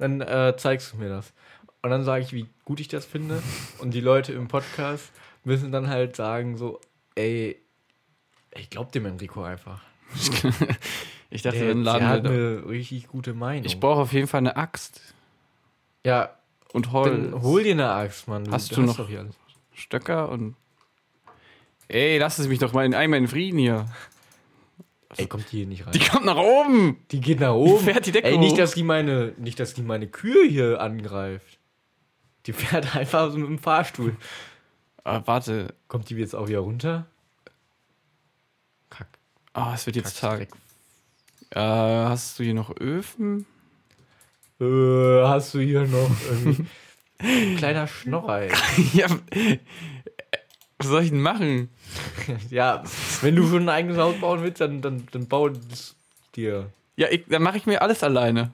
Und dann äh, zeigst du mir das. Und dann sage ich, wie gut ich das finde. Und die Leute im Podcast müssen dann halt sagen, so, ey, ich glaub dem Enrico einfach. Ich dachte, Der, der laden hat wir. eine richtig gute Meinung. Ich brauche auf jeden Fall eine Axt ja, und Holz. hol dir eine Axt, Mann. Hast du noch- hier alles. Stöcker und. Ey, lass es mich doch mal in einmal in Frieden hier. Ey, kommt die hier nicht rein. Die kommt nach oben! Die geht nach oben. fährt die Decke Ey, nicht, hoch. dass die meine, nicht, dass die meine Kühe hier angreift. Die fährt einfach so mit dem Fahrstuhl. Ah, warte. Kommt die jetzt auch wieder runter? Kack. Ah, es wird jetzt Kack, Tag. Äh, hast du hier noch Öfen? Äh, hast du hier noch irgendwie. Kleiner Schnorrer, ey. ja. Was soll ich denn machen? Ja, wenn du schon ein eigenes Haus bauen willst, dann, dann, dann bau es dir. Ja, ich, dann mache ich mir alles alleine.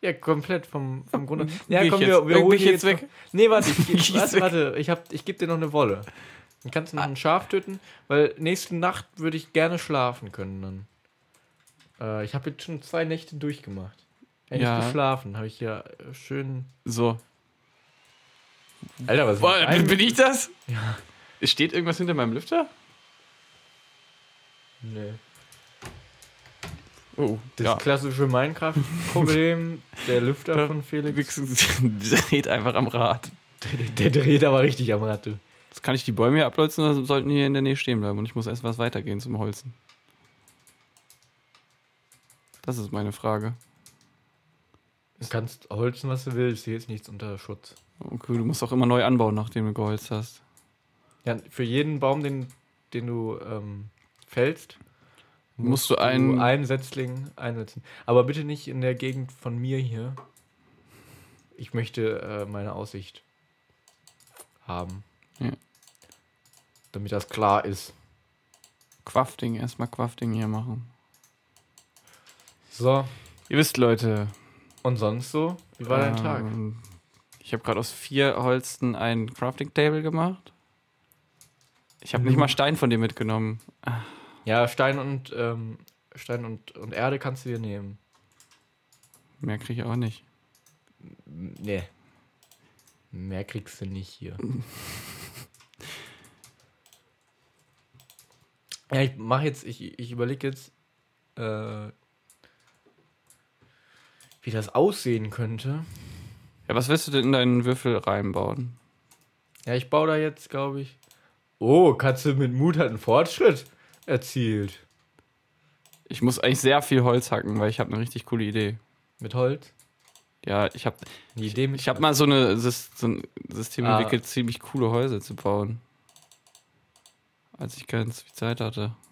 Ja, komplett vom, vom Grunde. Ja, Geh ich komm, wir, wir geh holen jetzt weg? Noch, nee, warte, ich, warte, warte, ich, hab, ich gebe dir noch eine Wolle. Dann kannst du noch ein Schaf töten, weil nächste Nacht würde ich gerne schlafen können dann. Äh, ich habe jetzt schon zwei Nächte durchgemacht. Endlich Ja. geschlafen, habe ich ja äh, schön. So. Alter, was Boah, ist bin, bin ich das? Ja. Steht irgendwas hinter meinem Lüfter? Nee. Oh, Das ja. klassische Minecraft-Problem, der Lüfter von Felix. Dreht einfach am Rad. Der, der dreht aber richtig am Rad. du. Jetzt kann ich die Bäume hier abholzen oder sollten hier in der Nähe stehen bleiben und ich muss erst was weitergehen zum Holzen? Das ist meine Frage. Du kannst holzen, was du willst. Hier ist nichts unter Schutz. Okay, du musst auch immer neu anbauen, nachdem du geholzt hast. Ja, für jeden Baum, den, den du ähm, fällst, Musst du einen- einen Setzling einsetzen. Aber bitte nicht in der Gegend von mir hier. Ich möchte äh, meine Aussicht haben. Ja. Damit das klar ist. Quafting, erstmal Quafting hier machen. So, Ihr wisst, Leute. und sonst so? Wie war dein Tag? ähm, Ich habe gerade aus vier Holsten ein Crafting Table gemacht. Ich habe nicht mal Stein von dir mitgenommen. Ja, Stein und ähm, Stein und, und Erde kannst du dir nehmen. Mehr kriege ich auch nicht. Nee. Mehr kriegst du nicht hier. ja, ich mache jetzt, ich, ich überlege jetzt, äh, wie das aussehen könnte. Ja, was willst du denn in deinen Würfel reinbauen? Ja, ich baue da jetzt, glaube ich, Oh, Katze mit Mut hat einen Fortschritt erzielt. Ich muss eigentlich sehr viel Holz hacken, weil ich habe eine richtig coole Idee. Mit Holz? Ja, ich habe Eine Idee mit ich hab mal so, eine, so ein System Ah. entwickelt, ziemlich coole Häuser zu bauen. Als ich ganz viel Zeit hatte.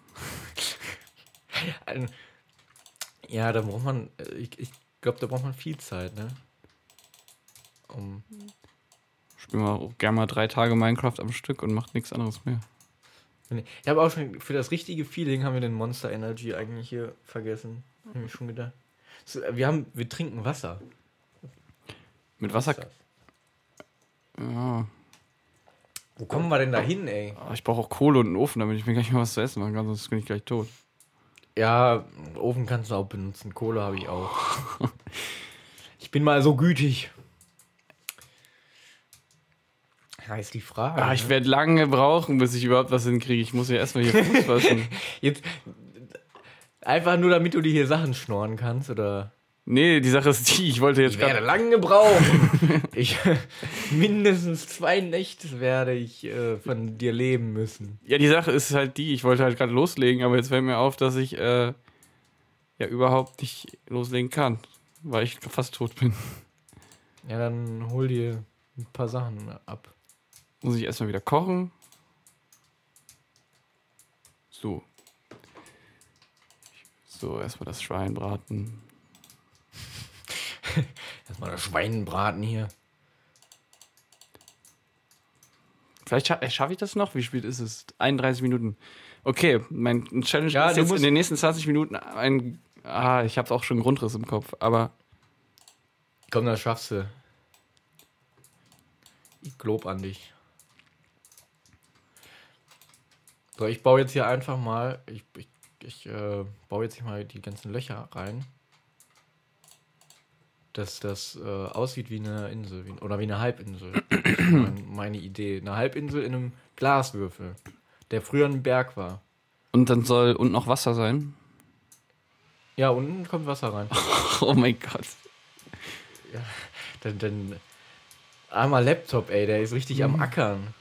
Ja, da braucht man, äh, ich, ich glaube, da braucht man viel Zeit, ne? Um, Spiel mal gerne mal drei Tage Minecraft am Stück und macht nichts anderes mehr. Ich habe auch schon, für das richtige Feeling haben wir den Monster Energy eigentlich hier vergessen. Hab ich schon gedacht. So, äh, wir haben, wir trinken Wasser. Mit Wasser. Ja. Wo kommen wir denn da hin, ey? Aber Ich brauche auch Kohle und einen Ofen, damit ich mir gleich mal was zu essen machen kann, sonst bin ich gleich tot. Ja, Ofen kannst du auch benutzen. Kohle habe ich auch. ich bin mal so gütig. Ja, ist die Frage. Ah, ich ne? werde lange brauchen, bis ich überhaupt was hinkriege. Ich muss ja erstmal hier Fuß fassen. Jetzt einfach nur, damit du dir hier Sachen schnorren kannst, oder? Nee, die Sache ist die, ich wollte jetzt Ich werde lange brauchen. ich, mindestens zwei Nächte werde ich äh, von dir leben müssen. Ja, die Sache ist halt die, ich wollte halt gerade loslegen, aber jetzt fällt mir auf, dass ich äh, ja überhaupt nicht loslegen kann, weil ich fast tot bin. Ja, dann hol dir ein paar Sachen ab. Muss ich erstmal wieder kochen. So. So, erstmal das Schwein braten. Erstmal das Schweinbraten hier. Vielleicht scha schaffe ich das noch. Wie spät ist es? 31 Minuten. Okay, mein Challenge Ja, ist jetzt in den nächsten 20 Minuten ein. Ah, ich habe auch schon einen Grundriss im Kopf, aber Komm, das schaffst du. Ich glob an dich. So, ich baue jetzt hier einfach mal. Ich, ich, ich äh, baue jetzt hier mal die ganzen Löcher rein. Dass das äh, aussieht wie eine Insel. Wie, oder wie eine Halbinsel. mein, meine Idee. Eine Halbinsel in einem Glaswürfel. Der früher ein Berg war. und dann soll und noch Wasser sein. Ja, unten kommt Wasser rein. Oh mein Gott. Dann, dann armer Laptop, ey, der ist richtig am Ackern.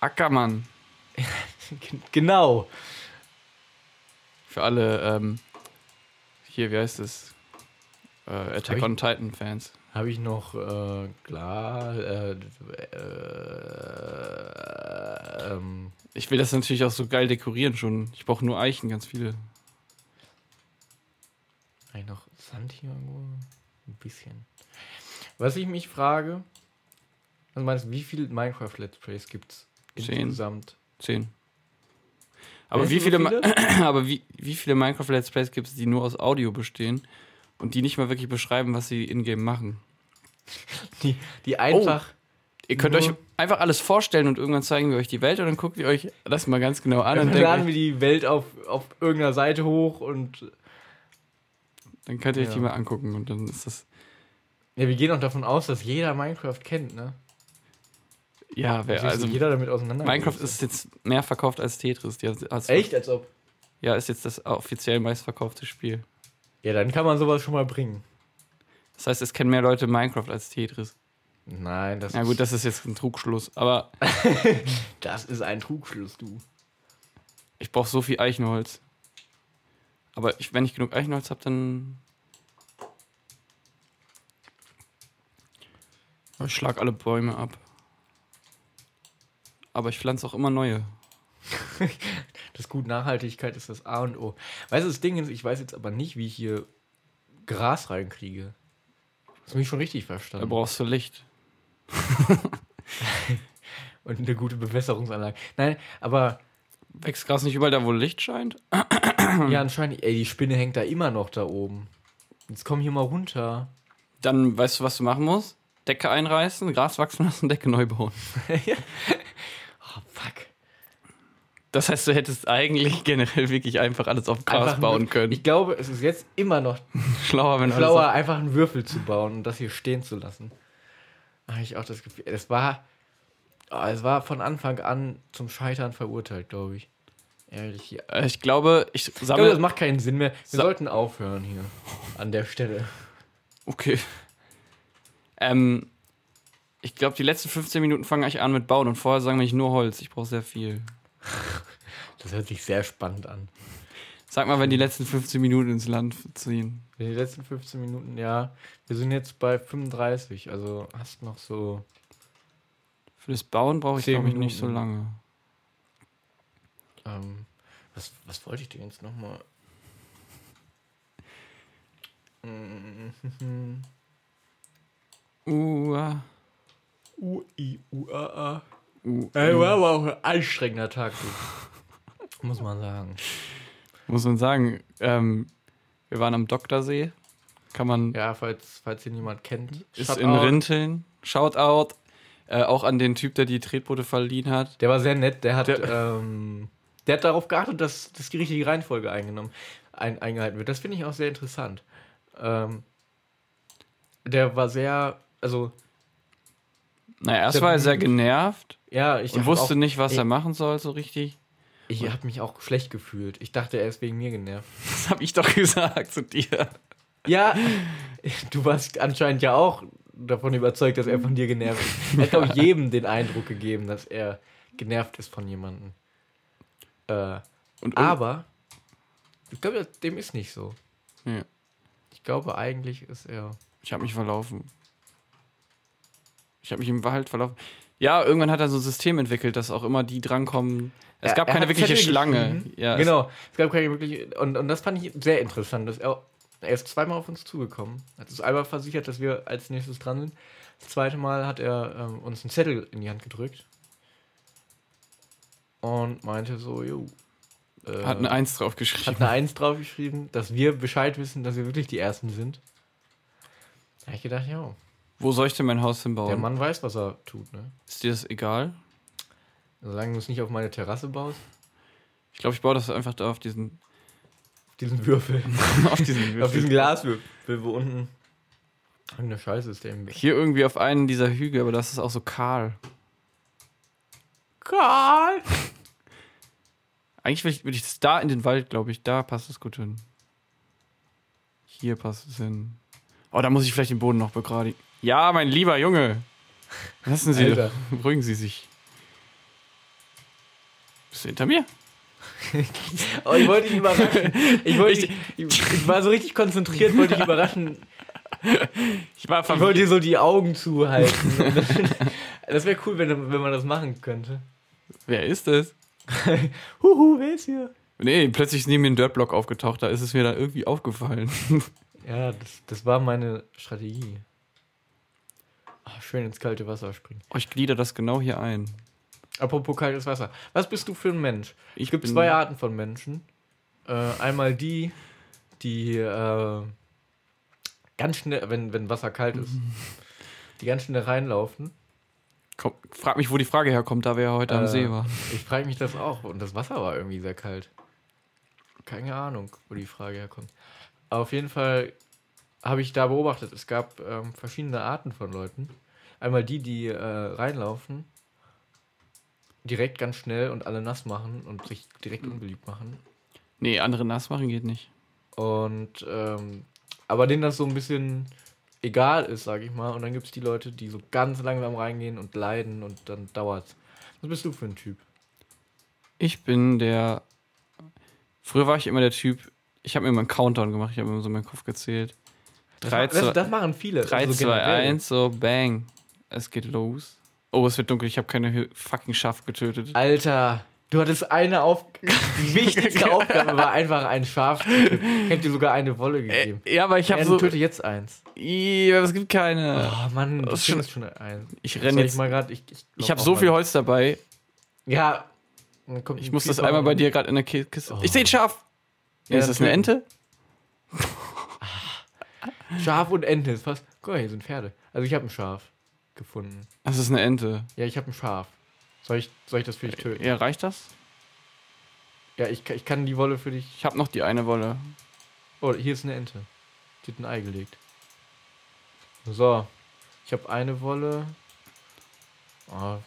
Ackermann. Genau. Für alle, ähm, hier, wie heißt es? Äh, Attack on Titan Fans. Habe ich noch äh, klar. Äh, äh, ähm, Ich will das natürlich auch so geil dekorieren schon. Ich brauche nur Eichen, ganz viele. Habe ich noch Sand hier irgendwo? Ein bisschen. Was ich mich frage, was meinst du, wie viele Minecraft Let's Plays gibt es Zehn. insgesamt? Zehn. Aber wie viele, Ma- aber wie, wie viele Minecraft Let's Plays gibt es, die nur aus Audio bestehen und die nicht mal wirklich beschreiben, was sie in-game machen? Die, die einfach. Ihr könnt euch einfach alles vorstellen und irgendwann zeigen wir euch die Welt und dann guckt ihr euch das mal ganz genau an und dann laden denkt, wir die Welt auf, auf irgendeiner Seite hoch und. dann könnt ihr euch Ja. die mal angucken und dann ist das, Ja, wir gehen auch davon aus, dass jeder Minecraft kennt, ne? Ja, wer, Also jeder damit auseinander. Minecraft ist jetzt mehr verkauft als Tetris. Also, Echt? Als ob. Ja, ist jetzt das offiziell meistverkaufte Spiel. Ja, dann kann man sowas schon mal bringen. Das heißt, es kennen mehr Leute Minecraft als Tetris. Nein, das Ja gut, das ist jetzt ein Trugschluss, aber das ist ein Trugschluss, du. ich brauche so viel Eichenholz. Aber ich, wenn ich genug Eichenholz habe, dann... Ich schlag alle Bäume ab. Aber ich pflanze auch immer neue. Das gut, Nachhaltigkeit ist das A und O. Weißt du, das Ding ist, ich weiß jetzt aber nicht, wie ich hier Gras reinkriege. Hast du mich schon richtig Da verstanden? brauchst du Licht. Und eine gute Bewässerungsanlage. Nein, aber Wächst Gras nicht überall da, wo Licht scheint? ja, anscheinend, ey, die Spinne hängt da immer noch da oben. Jetzt komm hier mal runter. Dann weißt du, was du machen musst? Decke einreißen, Gras wachsen lassen, Decke neu bauen. Das heißt, du hättest eigentlich generell wirklich einfach alles auf Gras Einfach bauen können. Ich glaube, es ist jetzt immer noch Schlauer, wenn schlauer, alles einfach einen Würfel zu bauen und das hier stehen zu lassen. Habe ich auch das Gefühl. Es war, oh, es war von Anfang an zum Scheitern verurteilt, glaube ich. Ehrlich hier. auf, ich glaube, ich Ich glaube, sammle. das macht keinen Sinn mehr. Wir sollten aufhören hier. An der Stelle. okay. Ähm, Ich glaube, die letzten 15 Minuten fange ich an mit Bauen und vorher sagen wir ich nur Holz. Ich brauche sehr viel. Das hört sich sehr spannend an. Sag mal, wenn die letzten 15 Minuten ins Land ziehen. Die letzten 15 Minuten, ja. Wir sind jetzt bei 35, also hast noch so. Für das Bauen brauche ich, glaube ich, nicht so lange. Ähm, was, was wollte ich dir jetzt nochmal? Uh, ah, U, I, U, A, A. uh, Ey, war aber auch ein anstrengender Tag. Muss man sagen. Muss man sagen, ähm, wir waren am Doktorsee. Kann man, Ja, falls, falls ihn jemand kennt. ist Shoutout. in Rinteln. Shoutout. Äh, auch an den Typ, der die Tretboote verliehen hat. Der war sehr nett. Der hat, Der- ähm, der hat darauf geachtet, dass, dass die richtige Reihenfolge eingenommen, ein, eingehalten wird. Das finde ich auch sehr interessant. Ähm, der war sehr, also, Naja, erst war er sehr genervt ja, ich und wusste auch, nicht, was ich- er machen soll, so richtig. Ich habe mich auch schlecht gefühlt. Ich dachte, er ist wegen mir genervt. Das habe ich doch gesagt zu dir. Ja, du warst anscheinend ja auch davon überzeugt, dass er von dir genervt ist. Er hat, glaube ich, jedem den Eindruck gegeben, dass er genervt ist von jemandem. Äh, Und aber ich glaube, dem ist nicht so. Ja. Ich glaube, eigentlich ist er. Ich habe mich verlaufen. Ich habe mich im Wald verlaufen. Ja, irgendwann hat er so ein System entwickelt, dass auch immer die drankommen. Es gab er keine wirkliche Zettel Schlange. geschrieben. Ja, genau, es gab keine wirkliche. Und, und das fand ich sehr interessant. Dass er, er ist zweimal auf uns zugekommen. Hat uns einmal versichert, dass wir als nächstes dran sind. Das zweite Mal hat er ähm, uns einen Zettel in die Hand gedrückt. Und meinte so, jo. äh, hat eine Eins drauf hat eine Eins draufgeschrieben, dass wir Bescheid wissen, dass wir wirklich die Ersten sind. Da habe ich gedacht, ja, Wo soll ich denn mein Haus hinbauen? der Mann weiß, was er tut, ne? Ist dir das egal? Solange du es nicht auf meine Terrasse baust, Ich glaube, ich baue das einfach da auf diesen, auf diesen Würfel. auf diesen auf Würfel. diesen Glaswürfel, wo unten irgendeine Scheiße ist, der im Hier irgendwie auf einen dieser Hügel, aber das ist auch so kahl. Karl! Eigentlich will ich, will ich das da in den Wald, glaube ich. Da passt es gut hin. Hier passt es hin. Oh, da muss ich vielleicht den Boden noch begradigen. Ja, mein lieber Junge. Lassen Sie, Alter. beruhigen Sie sich. Bist du hinter mir? Oh, ich wollte dich überraschen. Ich, wollte, ich, ich war so richtig konzentriert, wollte dich überraschen. Ich war Ich wollte dir so die Augen zuhalten. Das wäre cool, wenn, wenn man das machen könnte. Wer ist das? Huhu, wer ist hier? Nee, plötzlich ist neben mir ein Dirtblock aufgetaucht. Da ist es mir dann irgendwie aufgefallen. Ja, das, das war meine Strategie. Ach, schön ins kalte Wasser springen. Oh, ich glieder das genau hier ein. Apropos kaltes Wasser. Was bist du für ein Mensch? Ich Es gibt zwei Arten von Menschen. Äh, einmal die, die äh, ganz schnell, wenn, wenn Wasser kalt ist, die ganz schnell reinlaufen. Komm, frag mich, wo die Frage herkommt, da wir ja heute am Äh, See waren. Ich frage mich das auch. Und das Wasser war irgendwie sehr kalt. Keine Ahnung, wo die Frage herkommt. Auf jeden Fall habe ich da beobachtet, es gab ähm, verschiedene Arten von Leuten. Einmal die, die äh, reinlaufen, direkt ganz schnell und alle nass machen und sich direkt unbeliebt machen. Nee, andere nass machen geht nicht. Und ähm, aber denen das so ein bisschen egal ist, sage ich mal. Und dann gibt es die Leute, die so ganz langsam reingehen und leiden und dann dauert's. Was bist du für ein Typ? Ich bin der. Früher war ich immer der Typ. Ich habe mir immer einen Countdown gemacht. Ich habe immer so meinen Kopf gezählt. Das, 3, ma- das, das machen viele. 3 also 2, generell. 1, so bang. Es geht los. Oh, es wird dunkel. Ich habe keine fucking Schaf getötet. Alter, du hattest eine auf die wichtigste Aufgabe war einfach ein Schaf. Ich hätte dir sogar eine Wolle gegeben. ja, aber ich habe so. töte jetzt eins. Ih, aber es gibt keine. Oh Mann, Das ist schon- schon eins. Ich renne ich jetzt. mal grad, ich, ich, Ich habe so viel Holz dabei. Ja. Ich muss das einmal bei dir gerade in der Ki- Kiste. Oh. Ich sehe ein Schaf. Ja, ist das eine. Ente? Schaf und Ente ist fast. Guck mal, hier sind Pferde. Also ich habe ein Schaf gefunden. Das ist eine Ente. Ja, ich habe ein Schaf. Soll ich, soll ich das für dich töten? Ja, reicht das? Ja, ich, kann- ich kann die Wolle für dich. Ich habe noch die eine Wolle. Oh, hier ist eine Ente. Die hat ein Ei gelegt. So. Ich habe eine Wolle. Oh,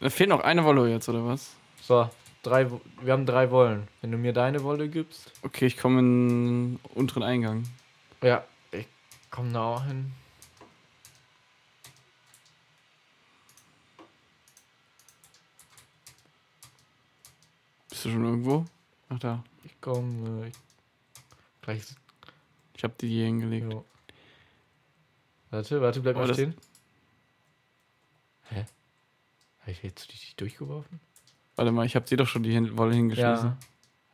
Da fehlt noch eine Wolle jetzt, oder was? so, drei, wir haben drei Wollen. Wenn du mir deine Wolle gibst. Okay, ich komme in den unteren Eingang. Ja, Komm da auch hin. Bist du schon irgendwo? Ach da. Ich komme. Äh, gleich. Ich hab die hier hingelegt. Jo. Warte, warte, bleib oh, mal stehen. Hä? Habe ich jetzt die durchgeworfen? Warte mal, ich hab dir doch schon die Wolle hingeschmissen. Ja.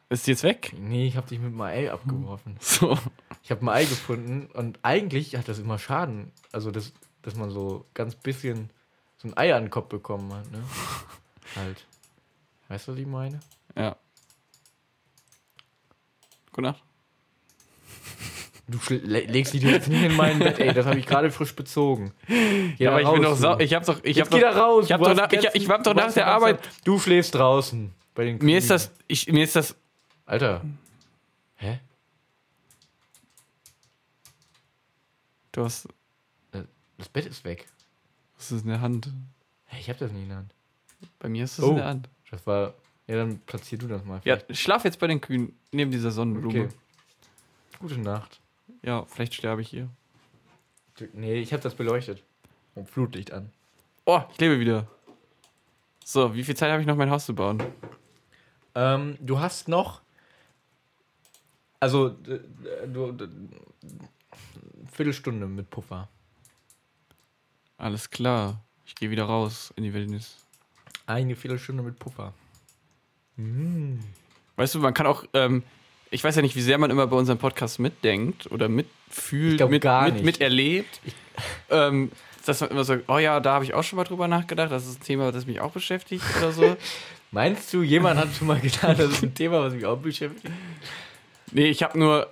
Ist die jetzt weg? Nee, ich hab dich mit meinem Mael abgeworfen. So. Ich habe ein Ei gefunden und eigentlich hat das immer Schaden. Also, das, dass man so ganz bisschen so ein Ei an den Kopf bekommen hat, ne? halt. Weißt du, was ich meine? Ja. Gute Nacht. Du legst dich jetzt nicht in mein Bett, ey, das habe ich gerade frisch bezogen. Geh Ja, aber da ich bin raus, doch sau. du. Ich hab doch. Ich Jetzt hab geh doch, da raus. ich hab doch nach- ich- ich hab doch nach der Arbeit- Du schläfst draußen. Bei den mir ist das. Ich, mir ist das. Alter. Hä? Du hast. Das Bett ist weg. Das ist in der Hand. Ich hab das nicht in der Hand. Bei mir ist das Oh. in der Hand. Das war. Ja, dann platzier du das mal. Ja, vielleicht. schlaf jetzt bei den Kühen neben dieser Sonnenblume. Okay. Gute Nacht. Ja, vielleicht sterbe ich hier. Nee, ich hab das beleuchtet. Und Flutlicht an. Oh, ich lebe wieder. So, wie viel Zeit habe ich noch, mein Haus zu bauen? Ähm, du hast noch. Also, du. Viertelstunde mit Puffer. Alles klar. Ich gehe wieder raus in die Wildnis. Eine Viertelstunde mit Puffer. Weißt du, man kann auch, ähm, ich weiß ja nicht, wie sehr man immer bei unserem Podcast mitdenkt oder mitfühlt, glaub mit, mit, miterlebt. Ähm, dass man immer sagt, oh ja, da habe ich auch schon mal drüber nachgedacht, das ist ein Thema, das mich auch beschäftigt oder so. Meinst du, jemand hat schon mal getan, das ist ein Thema, was mich auch beschäftigt? nee, ich habe nur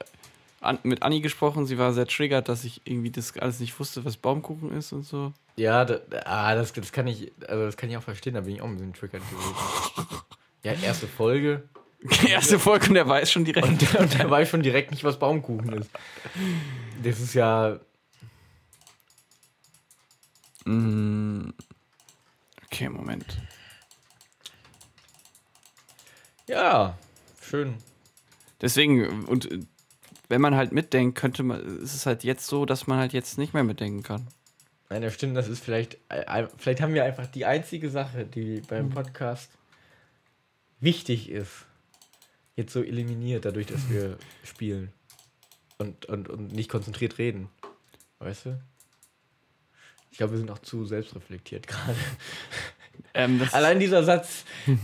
an, mit Anni gesprochen, sie war sehr triggert, dass ich irgendwie das alles nicht wusste, was Baumkuchen ist und so. Ja, da, ah, das, das kann ich, also das kann ich auch verstehen, da bin ich auch ein bisschen triggert gewesen. ja, erste Folge. Die erste Folge und der weiß schon direkt. Und, und der weiß schon direkt nicht, was Baumkuchen ist. Das ist ja. Mm. Okay, Moment. Ja, schön. Deswegen, und wenn man halt mitdenkt, könnte man, ist es halt jetzt so, dass man halt jetzt nicht mehr mitdenken kann. Nein, das stimmt, das ist vielleicht. äh, Vielleicht haben wir einfach die einzige Sache, die beim Podcast wichtig ist, jetzt so eliminiert, dadurch, dass wir spielen. Und, und, und nicht konzentriert reden. Weißt du? Ich glaube, wir sind auch zu selbstreflektiert gerade. Ähm, Allein dieser Satz.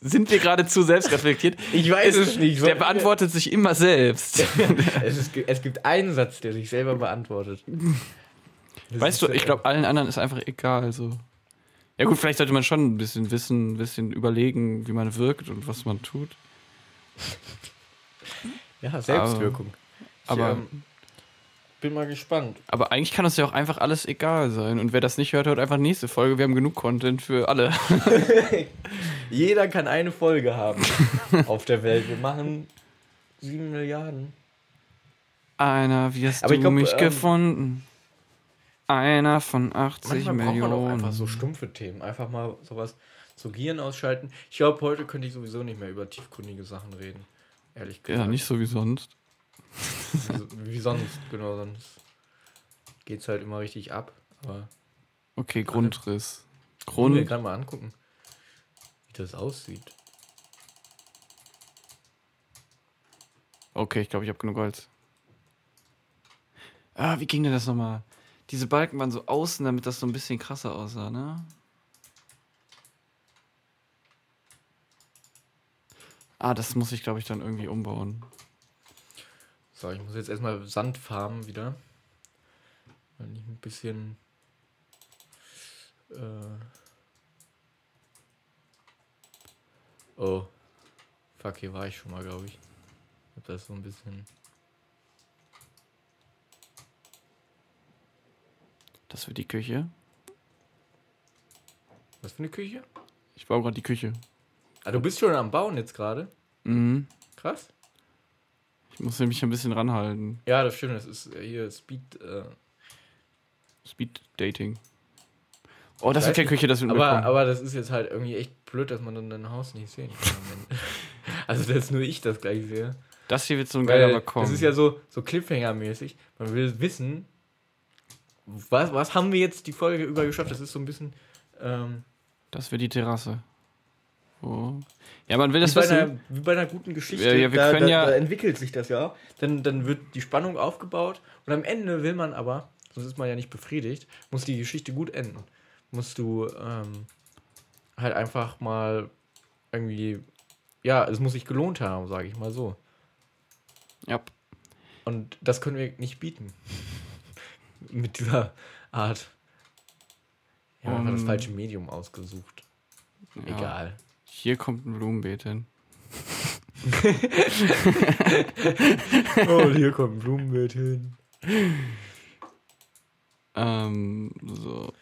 sind wir gerade zu selbstreflektiert. Ich weiß es nicht. Der beantwortet sich immer selbst. es, ist, es gibt einen Satz, der sich selber beantwortet. Das weißt du, ich glaube, allen anderen ist einfach egal. So. Ja gut, vielleicht sollte man schon ein bisschen wissen, ein bisschen überlegen, wie man wirkt und was man tut. Ja, Selbstwirkung. Aber, ich, ähm, bin mal gespannt. aber eigentlich kann uns ja auch einfach alles egal sein. Und wer das nicht hört, hört einfach nächste Folge. Wir haben genug Content für alle. Jeder kann eine Folge haben auf der Welt. Wir machen sieben Milliarden. Einer, wie hast Aber du glaub, mich ähm, gefunden? Einer von 80 Manchmal braucht man auch Millionen. einfach so stumpfe Themen. Einfach mal sowas zu Gieren ausschalten. Ich glaube, heute könnte ich sowieso nicht mehr über tiefgründige Sachen reden. Ehrlich gesagt. ja, nicht so wie sonst. Wie, wie sonst, genau, sonst geht's halt immer richtig ab. Aber Okay, Grundriss. ich Grund. gerade mal angucken, wie das aussieht. Okay, ich glaube, ich habe genug Holz. Ah, wie ging denn das nochmal? Diese Balken waren so außen, damit das so ein bisschen krasser aussah, ne? Ah, das muss ich, glaube ich, dann irgendwie umbauen. So, ich muss jetzt erstmal Sand farmen wieder. Weil ich ein bisschen. Äh oh. Fuck, hier war ich schon mal, glaube ich. Ich hab das so ein bisschen. Das wird die Küche. Was für eine Küche? Ich baue gerade die Küche. Ah, du bist schon am Bauen jetzt gerade? Mhm. Krass. Ich muss nämlich ein bisschen ranhalten. Ja, das stimmt. Das ist äh, hier Speed. Äh, Speed Dating. Oh, das wird keine nicht, Küche, das wird aber, aber das ist jetzt halt irgendwie echt blöd, dass man dann dein Haus nicht sehen kann. also, dass nur ich das gleich sehe. Das hier wird so ein geiler Weil Balkon. das ist ja so, so Cliffhanger-mäßig. Man will wissen, was, was haben wir jetzt die Folge über geschafft? Das ist so ein bisschen. Ähm, Das wird die Terrasse. Oh. Ja, man will das wie, bei einer, wissen. wie bei einer guten Geschichte. Ja, ja, wir da, können da, ja- da entwickelt sich das ja. Dann, dann wird die Spannung aufgebaut und am Ende will man aber, sonst ist man ja nicht befriedigt, muss die Geschichte gut enden. Musst du ähm, halt einfach mal irgendwie, ja, es muss sich gelohnt haben, sage ich mal so. Ja. Und das können wir nicht bieten. Mit dieser Art. Ja, einfach das Um, falsche Medium ausgesucht. ja. Egal. Hier kommt ein Blumenbeet hin. Oh, hier kommt ein Blumenbild hin. Ähm, so.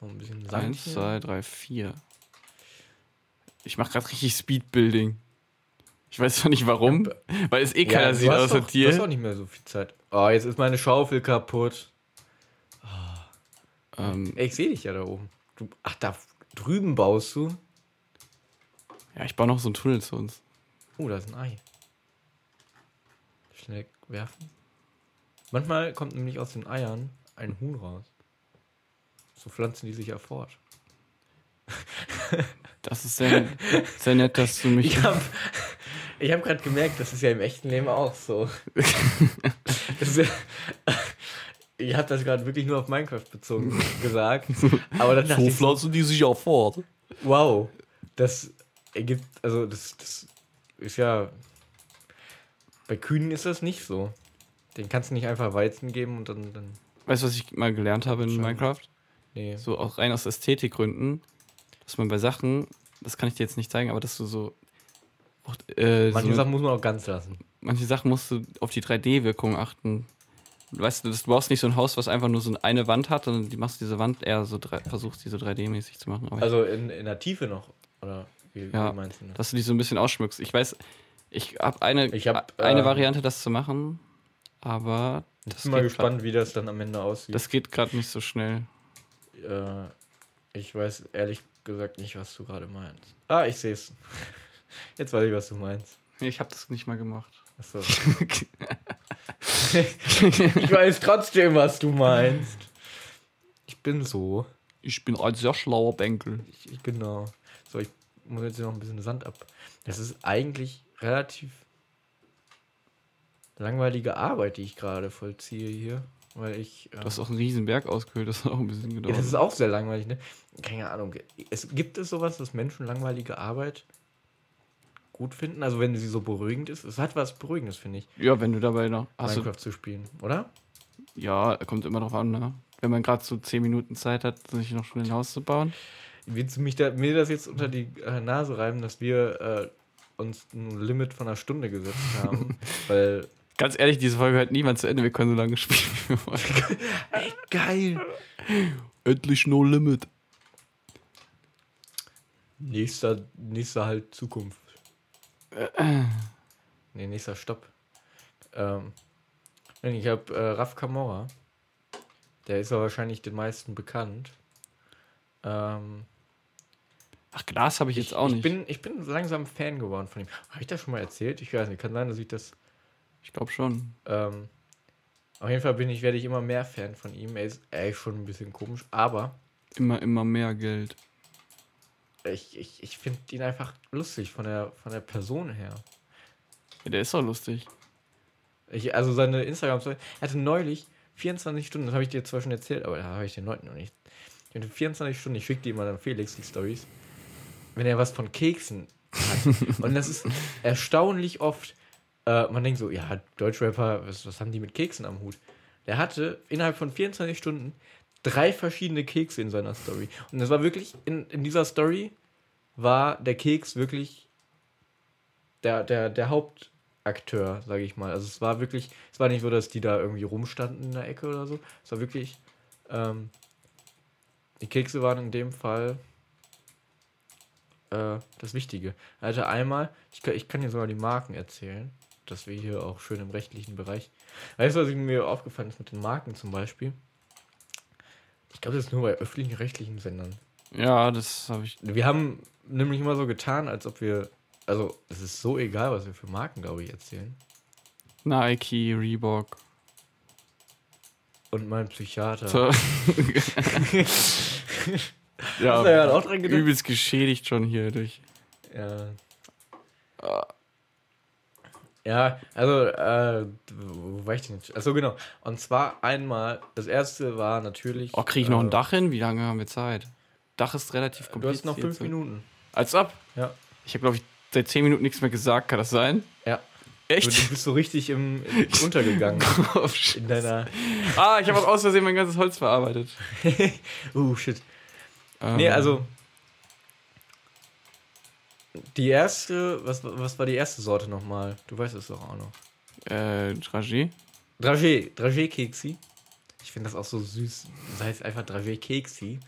Noch ein bisschen Eins, Sandchen. zwei, drei, vier. Ich mache gerade richtig Speedbuilding. Ich weiß zwar nicht warum, weil es eh keiner du sieht außer doch, Du hast auch dir. nicht mehr so viel Zeit. Oh, jetzt ist meine Schaufel kaputt. Ähm, Ey, ich sehe dich ja da oben. Du, ach, da drüben baust du. Ja, ich baue noch so einen Tunnel zu uns. Oh, da ist ein Ei. Schnell werfen. Manchmal kommt nämlich aus den Eiern ein Huhn raus. So pflanzen die sich ja fort. Das ist sehr, sehr nett, dass du mich. Ich habe ich hab gerade gemerkt, das ist ja im echten Leben auch so. Das ist ja, ich habe das gerade wirklich nur auf Minecraft bezogen gesagt. Aber dann ich, so, pflanzen die sich auch fort. wow, das ergibt, also das, das ist ja, bei Kühen ist das nicht so. Den kannst du nicht einfach Weizen geben und dann, dann Weißt du, was ich mal gelernt habe in. Minecraft? nee. So auch rein aus Ästhetikgründen, dass man bei Sachen, das kann ich dir jetzt nicht zeigen, aber dass du so. Auch, äh, Manche so Sachen muss man auch ganz lassen. manche Sachen musst du auf die 3D-Wirkung achten. Weißt du, du brauchst nicht so ein Haus, was einfach nur so eine Wand hat, sondern die machst diese Wand eher so, drei- versuchst die so 3D-mäßig zu machen. Also in, in der Tiefe noch, oder wie, Ja, wie meinst du das? dass du die so ein bisschen ausschmückst. Ich weiß, ich habe eine, Ich hab, eine äh, Variante, das zu machen, aber Ich bin mal gespannt, wie das dann am Ende aussieht. Grad, das geht gerade nicht so schnell. Äh, ich weiß ehrlich gesagt nicht, was du gerade meinst. Ah, ich sehe es. Jetzt weiß ich, was du meinst. Nee, ich habe das nicht mal gemacht. Achso. ich weiß trotzdem, was du meinst. Ich bin so. ich bin ein sehr schlauer Bänkel. Ich, ich, genau. So, ich muss jetzt hier noch ein bisschen Sand ab. Das ist eigentlich relativ langweilige Arbeit, die ich gerade vollziehe hier. Weil ich. äh, Du hast auch einen riesen Berg ausgehöhlt, das hat auch ein bisschen Ja, gedauert. das ist auch sehr langweilig, ne? Keine Ahnung. Es, gibt es sowas, dass Menschen langweilige Arbeit gut finden? Also wenn sie so beruhigend ist? Es hat was Beruhigendes, finde ich, ja, wenn du dabei noch. Hast Minecraft zu spielen, oder? ja, kommt immer drauf an, ne? Wenn man gerade so 10 Minuten Zeit hat, sich noch schnell ein Haus zu bauen. Willst du mich da, mir das jetzt unter die äh, Nase reiben, dass wir äh, uns ein Limit von einer Stunde gesetzt haben? Weil. Ganz ehrlich, diese Folge hört niemand zu Ende. Wir können so lange spielen, wie wir wollen. Geil! Endlich No Limit. Nächster, nächster halt Zukunft. nee, nächster Stopp. Ähm, ich habe äh, Raf Kamora. Der ist ja wahrscheinlich den meisten bekannt. Ähm, Ach, Glas habe ich jetzt auch ich nicht. Bin, ich bin langsam Fan geworden von ihm. Habe ich das schon mal erzählt? Ich weiß nicht. Kann sein, dass ich das. ich glaube schon. Ähm, auf jeden Fall bin ich, werde ich immer mehr Fan von ihm. Er ist, ist schon ein bisschen komisch, aber Immer, immer mehr Geld. ich, ich, ich finde ihn einfach lustig von der, von der Person her. Ja, der ist doch lustig. Ich, also seine Instagram-Story. Er hatte neulich 24 Stunden, das habe ich dir zwar schon erzählt, aber da habe ich den Leuten noch nicht. Ich hatte 24 Stunden, ich schicke die immer dann Felix die Stories. Wenn er was von Keksen hat. Und das ist erstaunlich oft. Äh, man denkt so, ja, Deutschrapper, was, was haben die mit Keksen am Hut? Der hatte innerhalb von 24 Stunden drei verschiedene Kekse in seiner Story. Und das war wirklich, in, in dieser Story war der Keks wirklich der, der, der Hauptakteur, sage ich mal. Also es war wirklich, es war nicht so, dass die da irgendwie rumstanden in der Ecke oder so. Es war wirklich, ähm, die Kekse waren in dem Fall äh, das Wichtige. Hatte einmal, ich kann, ich kann dir sogar die Marken erzählen, dass wir hier auch schön im rechtlichen Bereich. Weißt du, was mir aufgefallen ist mit den Marken zum Beispiel? Ich glaube, das ist nur bei öffentlichen rechtlichen Sendern. Ja, das habe ich. Wir haben nämlich immer so getan, als ob wir. Also, es ist so egal, was wir für Marken, glaube ich, erzählen. Nike, Reebok. Und mein Psychiater. Ja, du ja auch dran gedacht? übelst geschädigt schon hier durch. Ja. Ah. Ja, also, äh, wo war ich denn jetzt? Achso, genau. Und zwar einmal, das erste war natürlich. Oh, kriege ich noch ein äh, Dach hin? Wie lange haben wir Zeit? Dach ist relativ Du kompliziert. hast noch fünf Minuten. Als ob. Ja. Ich habe, glaube ich, seit zehn Minuten nichts mehr gesagt. Kann das sein? Ja. Echt? Du, du bist so richtig im, im untergegangen. Oh, in deiner. ah, ich habe auch aus Versehen mein ganzes Holz verarbeitet. uh, shit. Ähm, Nee, also. Die erste, was, was war die erste Sorte nochmal? Du weißt es doch auch noch. Äh, Dragé? Dragé, Dragé-Keksi. Ich finde das auch so süß. Das heißt einfach Dragé-Keksi.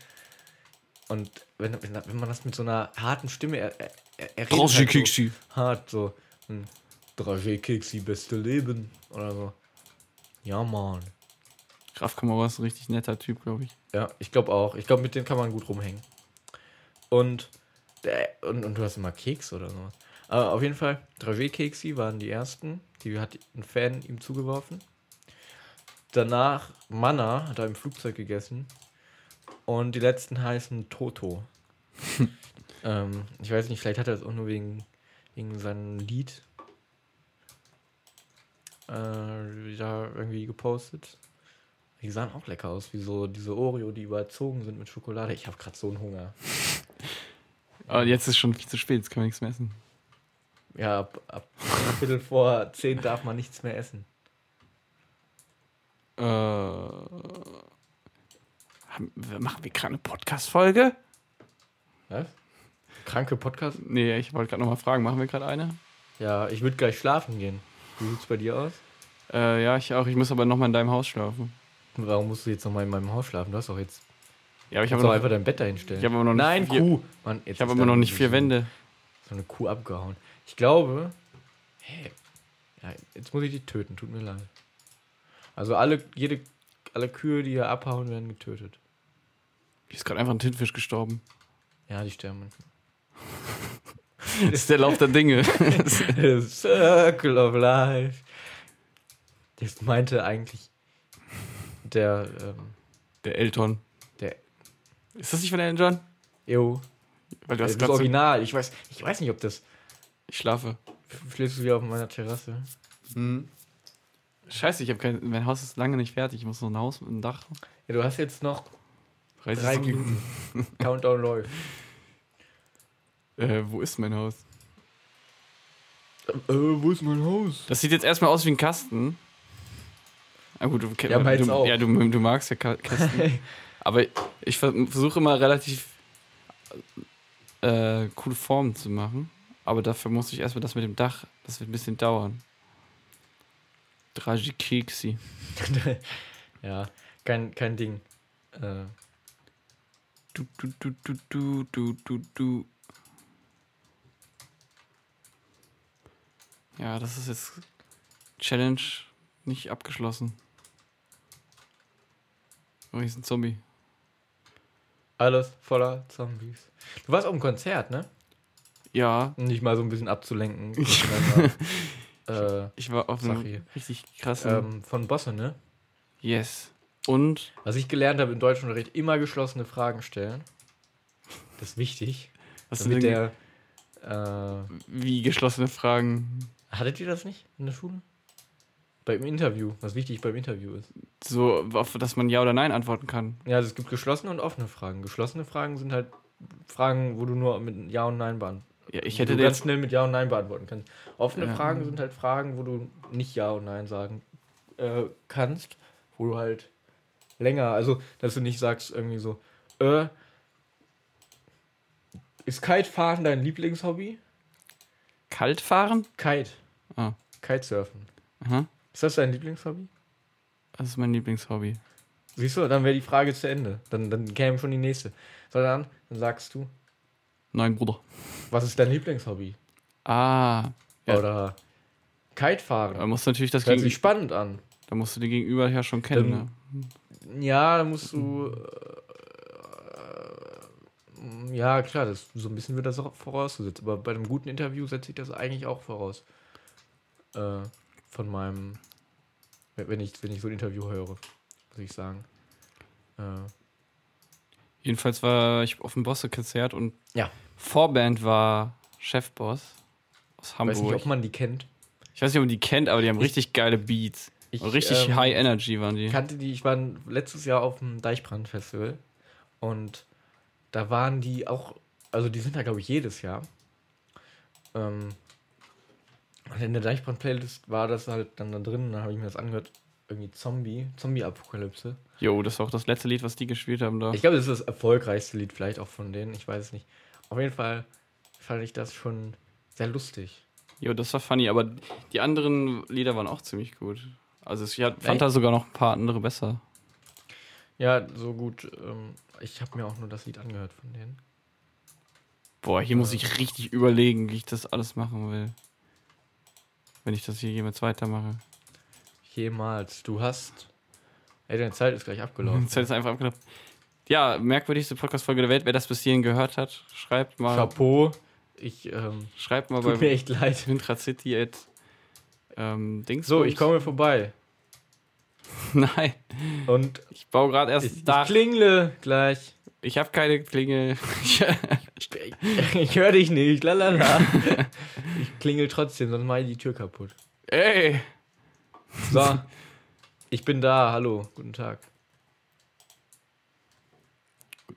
Und wenn, wenn, wenn man das mit so einer harten Stimme er, er, er halt so hart, so ein Dragé-Keksi, beste Leben oder so. Ja, Mann. Graf Kamara ist ein richtig netter Typ, glaube ich. Ja, ich glaube auch. Ich glaube, mit denen kann man gut rumhängen. Und, der, und, und du hast immer Keks oder sowas. Aber auf jeden Fall, Dragé-Keksi waren die ersten. Die hat ein Fan ihm zugeworfen. Danach Manna hat er im Flugzeug gegessen. Und die letzten heißen Toto. ähm, ich weiß nicht, vielleicht hat er das auch nur wegen, wegen seinem Lied äh, da irgendwie gepostet. Die sahen auch lecker aus, wie so diese Oreo, die überzogen sind mit Schokolade. Ich habe gerade so einen Hunger. Aber jetzt ist schon viel zu spät, jetzt können wir nichts mehr essen. Ja, ab, ab Viertel vor zehn darf man nichts mehr essen. Äh, haben, machen wir gerade eine Podcast-Folge? Was? Kranke Podcast? Nee, ich wollte gerade noch mal fragen, machen wir gerade eine? Ja, ich würde gleich schlafen gehen. Wie sieht's bei dir aus? Äh, ja, ich auch. Ich muss aber noch mal in deinem Haus schlafen. Warum musst du jetzt noch mal in meinem Haus schlafen? Du hast doch jetzt. Ja, aber ich habe noch, einfach dein Bett dahinstellen. ich hab aber noch nicht Nein, vier- Kuh. Mann, ich habe da noch nicht vier so- Wände. So eine Kuh abgehauen. Ich glaube. Hey, ja, jetzt muss ich die töten. Tut mir leid. Also alle, jede, alle Kühe, die hier abhauen, werden getötet. Hier ist gerade einfach ein Tintenfisch gestorben. Ja, die sterben manchmal. Das ist der Lauf der Dinge. The Circle of Life. Das meinte eigentlich der, ähm, der Elton. der, Ist das nicht von Elton? Ew, Weil du das, hast das Original. Ich weiß, ich weiß nicht, ob das. Ich schlafe. Schläfst du wieder auf meiner Terrasse? Scheiße, ich habe kein. Mein Haus ist lange nicht fertig. Ich muss noch ein Haus mit einem Dach. Ja, du hast jetzt noch 30 drei. Minuten. Countdown läuft. Äh, wo ist mein Haus? Äh, wo ist mein Haus? Das sieht jetzt erstmal aus wie ein Kasten. Ah, gut, du, Ja, du, ja, du, du magst ja Kästen. Aber ich ver- versuche immer relativ äh, coole Formen zu machen. Aber dafür muss ich erstmal das mit dem Dach, das wird ein bisschen dauern. Dragikiksi. ja, kein, kein Ding. Äh, Du, du, du, du, du, du, du, du. Ja, das ist jetzt Challenge nicht abgeschlossen. Oh, hier ist ein Zombie. alles voller Zombies. Du warst auf dem Konzert, ne? Ja, Um dich mal so ein bisschen abzulenken. deiner, äh, ich war auf Sache einem richtig krassen. ähm, von Bosse, ne? yes. Und Was ich gelernt habe im Deutschunterricht, immer geschlossene Fragen stellen. Das ist wichtig. was sind Damit denn der. Äh, wie geschlossene Fragen? hattet ihr das nicht in der Schule? Beim Interview, was wichtig beim Interview ist. So, auf das man Ja oder Nein antworten kann. Ja, also es gibt geschlossene und offene Fragen. Geschlossene Fragen sind halt Fragen, wo du nur mit Ja und Nein beantworten Ja, ich hätte du ganz schnell mit Ja und Nein beantworten kannst. Offene Ja. Fragen sind halt Fragen, wo du nicht Ja und Nein sagen äh, kannst, wo du halt länger, also dass du nicht sagst irgendwie so, äh, ist Kitefahren dein Lieblingshobby? Kalt fahren? Kite. Ah. Kitesurfen. Aha. Ist das dein Lieblingshobby? Das ist mein Lieblingshobby. Siehst du, dann wäre die Frage zu Ende. Dann, dann käme schon die nächste. Sondern dann sagst du, Nein, Bruder. was ist dein Lieblingshobby? Ah. Ja. Oder Kitefahren. Da musst du natürlich das hört sich spannend an. Da musst du die Gegenüber ja schon kennen. Dann- ne? Ja, da musst du. Äh, ja, klar, das, so ein bisschen wird das auch vorausgesetzt. Aber bei einem guten Interview setze ich das eigentlich auch voraus. Äh, von meinem. Wenn ich, wenn ich so ein Interview höre, muss ich sagen. Äh, Jedenfalls war ich auf dem Bosse-Konzert und Ja. Vorband war Chefboss aus Ich weiß Hamburg. nicht, ob man die kennt. Ich weiß nicht, ob man die kennt, aber die haben richtig geile Beats. Ich, richtig ähm, High Energy waren die. kannte die, ich war letztes Jahr auf dem Deichbrand-Festival und da waren die auch, also die sind da glaube ich jedes Jahr. Ähm, und in der Deichbrand-Playlist war das halt dann da drin, dann habe ich mir das angehört, irgendwie Zombie, Zombie-Apokalypse. Jo, das war auch das letzte Lied, was die gespielt haben da. Ich glaube, das ist das erfolgreichste Lied vielleicht auch von denen, ich weiß es nicht. Auf jeden Fall fand ich das schon sehr lustig. Jo, das war funny, aber die anderen Lieder waren auch ziemlich gut. Also ich fand Echt? da sogar noch ein paar andere besser. Ja, so gut. Ähm, ich habe mir auch nur das Lied angehört von denen. Boah, hier muss ich richtig überlegen, wie ich das alles machen will. Wenn ich das hier jemals weitermache. Jemals. Du hast. Ey, deine Zeit ist gleich Die abgelaufen. Zeit ist einfach abgelaufen. Ja, merkwürdigste Podcast-Folge der Welt. Wer das bis hierhin gehört hat, schreibt mal, Chapeau. Ich, ähm, schreibt mal tut mir bei echt leid. Windradcity at ähm, Dings. So, ich komme vorbei. Nein, Und ich baue gerade erst ich, ich Dach. klingle gleich. Ich habe keine Klingel. Ich, ich höre dich nicht. Lalala. Ich klingel trotzdem, sonst mache ich die Tür kaputt. Ey! So. Ich bin da. Hallo. Guten Tag.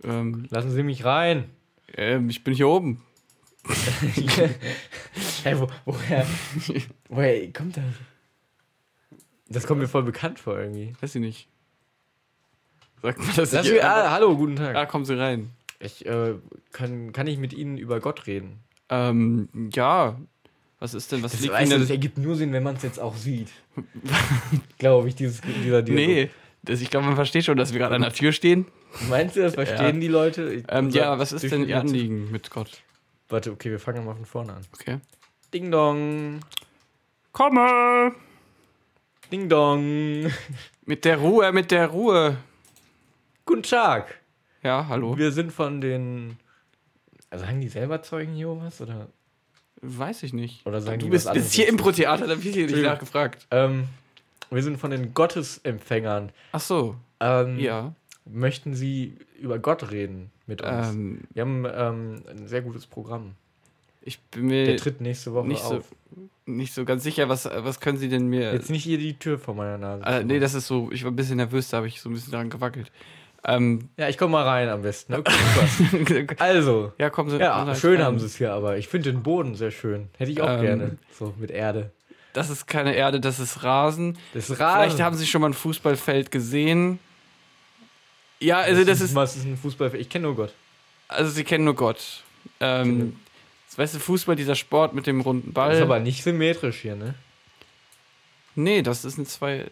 Ähm, Lassen Sie mich rein. ähm, ich bin hier oben. hey, wo, woher, woher kommt das? Das kommt mir voll bekannt vor irgendwie. Weiß ich nicht. Sagt mal, dass Lass mich, ah, hallo, guten Tag. ah, kommen Sie rein. Ich, äh, kann, kann ich mit Ihnen über Gott reden? Ähm, ja. Was ist denn? Was Das, liegt weißt Ihnen das ergibt nur Sinn, wenn man es jetzt auch sieht. Glaube ich, dieses, dieser Dialog. Nee, das, ich glaube, man versteht schon, dass wir gerade an der Tür stehen. Meinst du, das verstehen Ja. die Leute? Ich- Ähm, ja, was ist denn Ihr Anliegen mit Gott? Warte, okay, wir fangen mal von vorne an. Okay. Ding dong, Komme! ding dong. Mit der Ruhe, mit der Ruhe. Guten Tag. Ja, hallo. Wir sind von den. Also sagen die selber Zeugen Jehovas oder? Weiß ich nicht. Oder sagen du die bist, bist hier? Impro-Theater, da ich hier nicht nachgefragt. Ähm, wir sind von den Gottesempfängern. Ach so, Ähm, ja. Möchten Sie über Gott reden mit uns? Ähm, Wir haben ähm, ein sehr gutes Programm. ich bin mir Der tritt nächste Woche nicht so, auf. nicht so ganz sicher, was, was können Sie denn mir. Jetzt nicht hier die Tür vor meiner Nase. Äh, nee, das ist so, ich war ein bisschen nervös, da habe ich so ein bisschen daran gewackelt. Ähm, ja, ich komme mal rein am besten. Okay, super. also, ja, kommen Sie. ja, rein. schön haben sie es hier, aber ich finde den Boden sehr schön. Hätte ich auch Ähm, gerne. So mit Erde. Das ist keine Erde, das ist Rasen. Das ist Vielleicht Rasen. haben Sie schon mal ein Fußballfeld gesehen. Ja, also das ist, Was ist ein Fußball? Ich kenne nur Gott. also Sie kennen nur Gott. Ähm, weißt du, Fußball, dieser Sport mit dem runden Ball. Das ist aber nicht symmetrisch hier, ne? Nee, das ist ein zwei.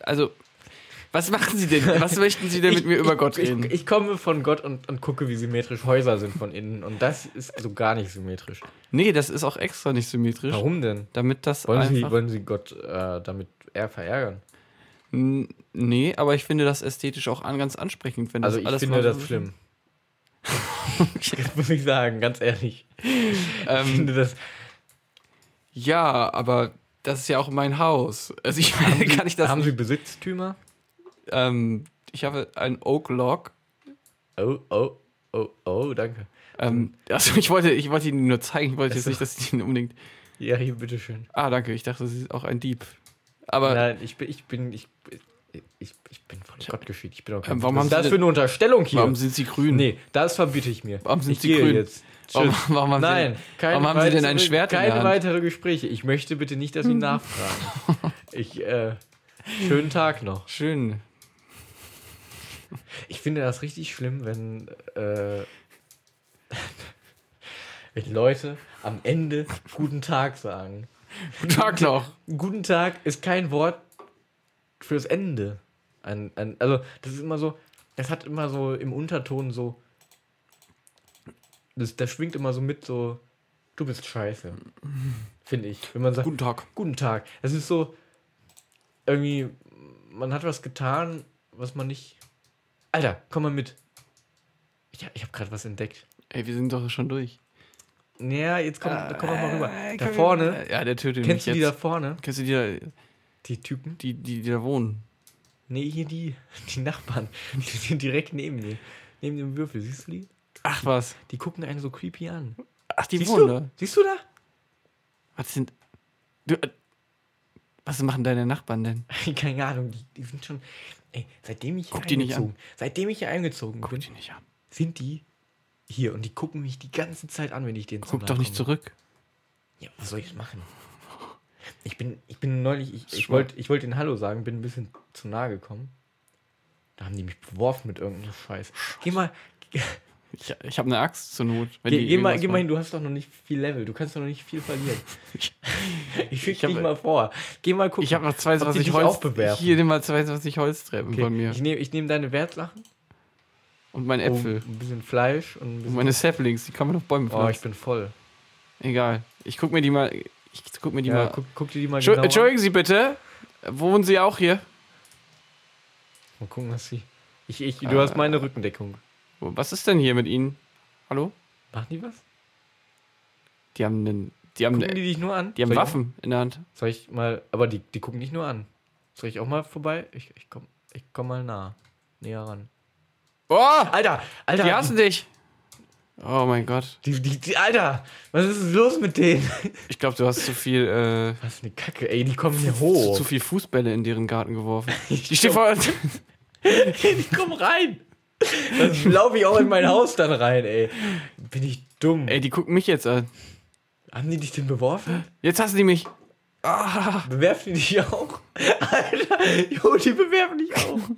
Also, was machen Sie denn? Was möchten Sie denn mit mir über Gott reden? Ich, ich komme von Gott und, und gucke, wie symmetrisch Häuser sind von innen. Und das ist so gar nicht symmetrisch. nee, das ist auch extra nicht symmetrisch. Warum denn? Damit das Wollen Sie, einfach. wollen Sie Gott äh, damit eher verärgern? N- nee, aber ich finde das ästhetisch auch an, ganz ansprechend, wenn Also das ich alles finde das so- schlimm. Das muss ich sagen, ganz ehrlich. Ich Ähm, finde das. ja, aber das ist ja auch mein Haus. Also ich meine, kann ich das. Haben Sie Besitztümer? Ähm, ich habe ein Oak Log. Oh, oh, oh, oh, danke. Ähm, also ich wollte, ich wollte Ihnen nur zeigen, ich wollte jetzt Ach so. nicht, dass Sie ihn unbedingt. Ja, hier, bitteschön. Ah, danke. Ich dachte, Sie ist auch ein Dieb. Aber Nein, ich bin, ich bin, ich, ich, ich bin von Gott geschieden. Ich bin auch Ähm, warum haben Sie das denn- für eine Unterstellung hier? warum sind Sie grün? Nee, das verbiete ich mir. Warum sind ich Sie grün? jetzt. Warum, warum haben Nein, Sie, keine warum haben Sie denn ein Schwert in der Keine Hand? weitere Gespräche. Ich möchte bitte nicht, dass Sie nachfragen. ich, äh, schönen Tag noch. Schön. Ich finde das richtig schlimm, wenn, äh, wenn Leute am Ende guten Tag sagen. Guten Tag noch. Guten Tag ist kein Wort fürs Ende. Ein, ein, also, das ist immer so, das hat immer so im Unterton so, das, das schwingt immer so mit, so, du bist scheiße. Finde ich. Wenn man sagt, Guten Tag. guten Tag. Das ist so, irgendwie, man hat was getan, was man nicht. Alter, komm mal mit. Ich, ich habe gerade was entdeckt. Ey, wir sind doch schon durch. Naja, jetzt komm, komm doch mal rüber. Da komm, vorne, Ja, der tötet kennst du mich die da jetzt. vorne? Kennst du die da, Die Typen? die, die, die da wohnen? Nee, hier die, die Nachbarn. Die sind direkt neben mir. Neben dem Würfel, siehst du die? Ach was. Die gucken einen so creepy an. Ach, die Siehst wohnen du? da. Siehst du da? Was sind. Du, äh, was machen deine Nachbarn denn? Keine Ahnung, die, die sind schon. Ey, seitdem ich hier Guck die nicht eingezogen, seitdem ich hier eingezogen Guck bin, die nicht an. sind die hier und die gucken mich die ganze Zeit an, wenn ich denen Guck doch nicht zurück. Ja, was soll ich machen? Ich bin, ich bin neulich, ich, ich wollte ich wollt den Hallo sagen, bin ein bisschen zu nahe gekommen. Da haben die mich beworfen mit irgendeinem Scheiß. Geh mal, Ich, ich habe eine Axt zur Not. Wenn geh, mal, geh mal hin, du hast doch noch nicht viel Level, du kannst doch noch nicht viel verlieren. Ich schick Ich hab- dich mal vor. Geh mal gucken. Ich habe noch ob die 22 dich Holz. bewerfen. Hier mal 22 Holztreppen Okay, von mir. Ich nehme ich nehm deine Wertsachen, Und meine oh, Äpfel. ein bisschen Fleisch und ein Und bisschen. meine Saplings, die kann man auf Bäume oh, ich pflanzen. bin voll. Egal. Ich guck mir die mal. Ich guck mir die Ja, mal. guck, guck dir die mal genau an. Entschuldigen Sie bitte. Wohnen Sie auch hier? Mal gucken, was sie. Ich, ich, du hast meine Rückendeckung. Was ist denn hier mit Ihnen? Hallo? Machen die was? Die haben einen. Die haben, Gucken die dich nur an? die haben Soll ich Waffen in der Hand. Soll ich mal. Aber die, die gucken dich nur an. Soll ich auch mal vorbei? Ich, ich komm, ich komm mal nah. Näher ran. Oh! Alter! Alter! Die hassen dich! Oh mein Gott. die, die, die, Alter! Was ist los mit denen? Ich glaube, du hast zu viel, äh, Was eine Kacke, ey, die kommen hier zu, hoch. zu viel Fußbälle in deren Garten geworfen. Die stehen vor. die kommen rein! Dann laufe ich auch in mein Haus dann rein, ey. Bin ich dumm. Ey, die gucken mich jetzt an. Haben die dich denn beworfen? Jetzt hassen die mich. Bewerfen die dich auch? Alter, jo, die bewerfen dich auch.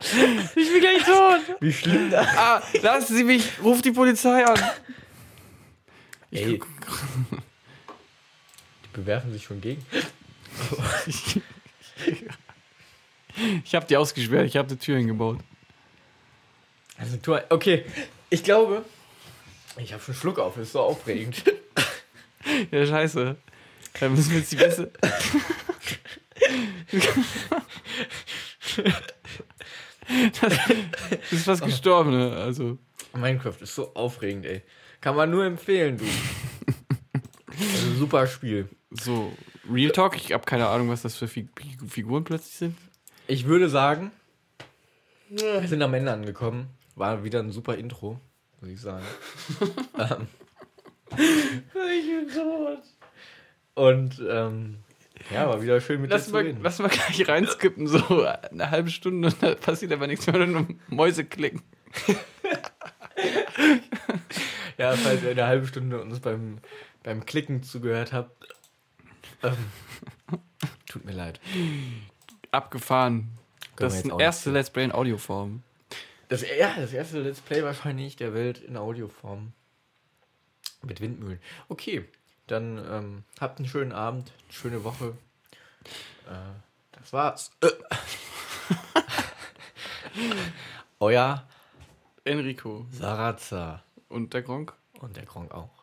Ich bin gleich tot. Wie schlimm das Ah, lassen Sie mich. Ruf die Polizei an. Ey. Die bewerfen sich schon gegen. Ich habe die ausgesperrt. Ich habe eine Tür hingebaut. Also, du, okay, ich glaube, ich habe schon Schluck auf, ist so aufregend. Ja, scheiße. Dann müssen wir jetzt die beste. Das ist fast gestorben, ne? Also. Minecraft ist so aufregend, ey. Kann man nur empfehlen, du. Also, super Spiel. So, Real Talk, ich habe keine Ahnung, was das für Fig Figuren plötzlich sind. Ich würde sagen, wir sind am Ende angekommen. War wieder ein super Intro, muss ich sagen. ähm, ich bin tot. Und ähm, ja, war wieder schön mit Lass dir zu mal, reden. lass mal gleich reinskippen, so eine halbe Stunde und da passiert aber nichts mehr, nur Mäuse klicken. Ja, falls ihr eine halbe Stunde uns beim, beim Klicken zugehört habt. Ähm, tut mir leid. Abgefahren. Können Das ist auch erste Let's Play in Audioform. Das, ja, das erste Let's Play wahrscheinlich der Welt in Audioform. Mit Windmühlen. Okay, dann ähm, habt einen schönen Abend, eine schöne Woche. Äh, das war's. Euer Enrico Sarazza und der Gronk. und der Gronk auch.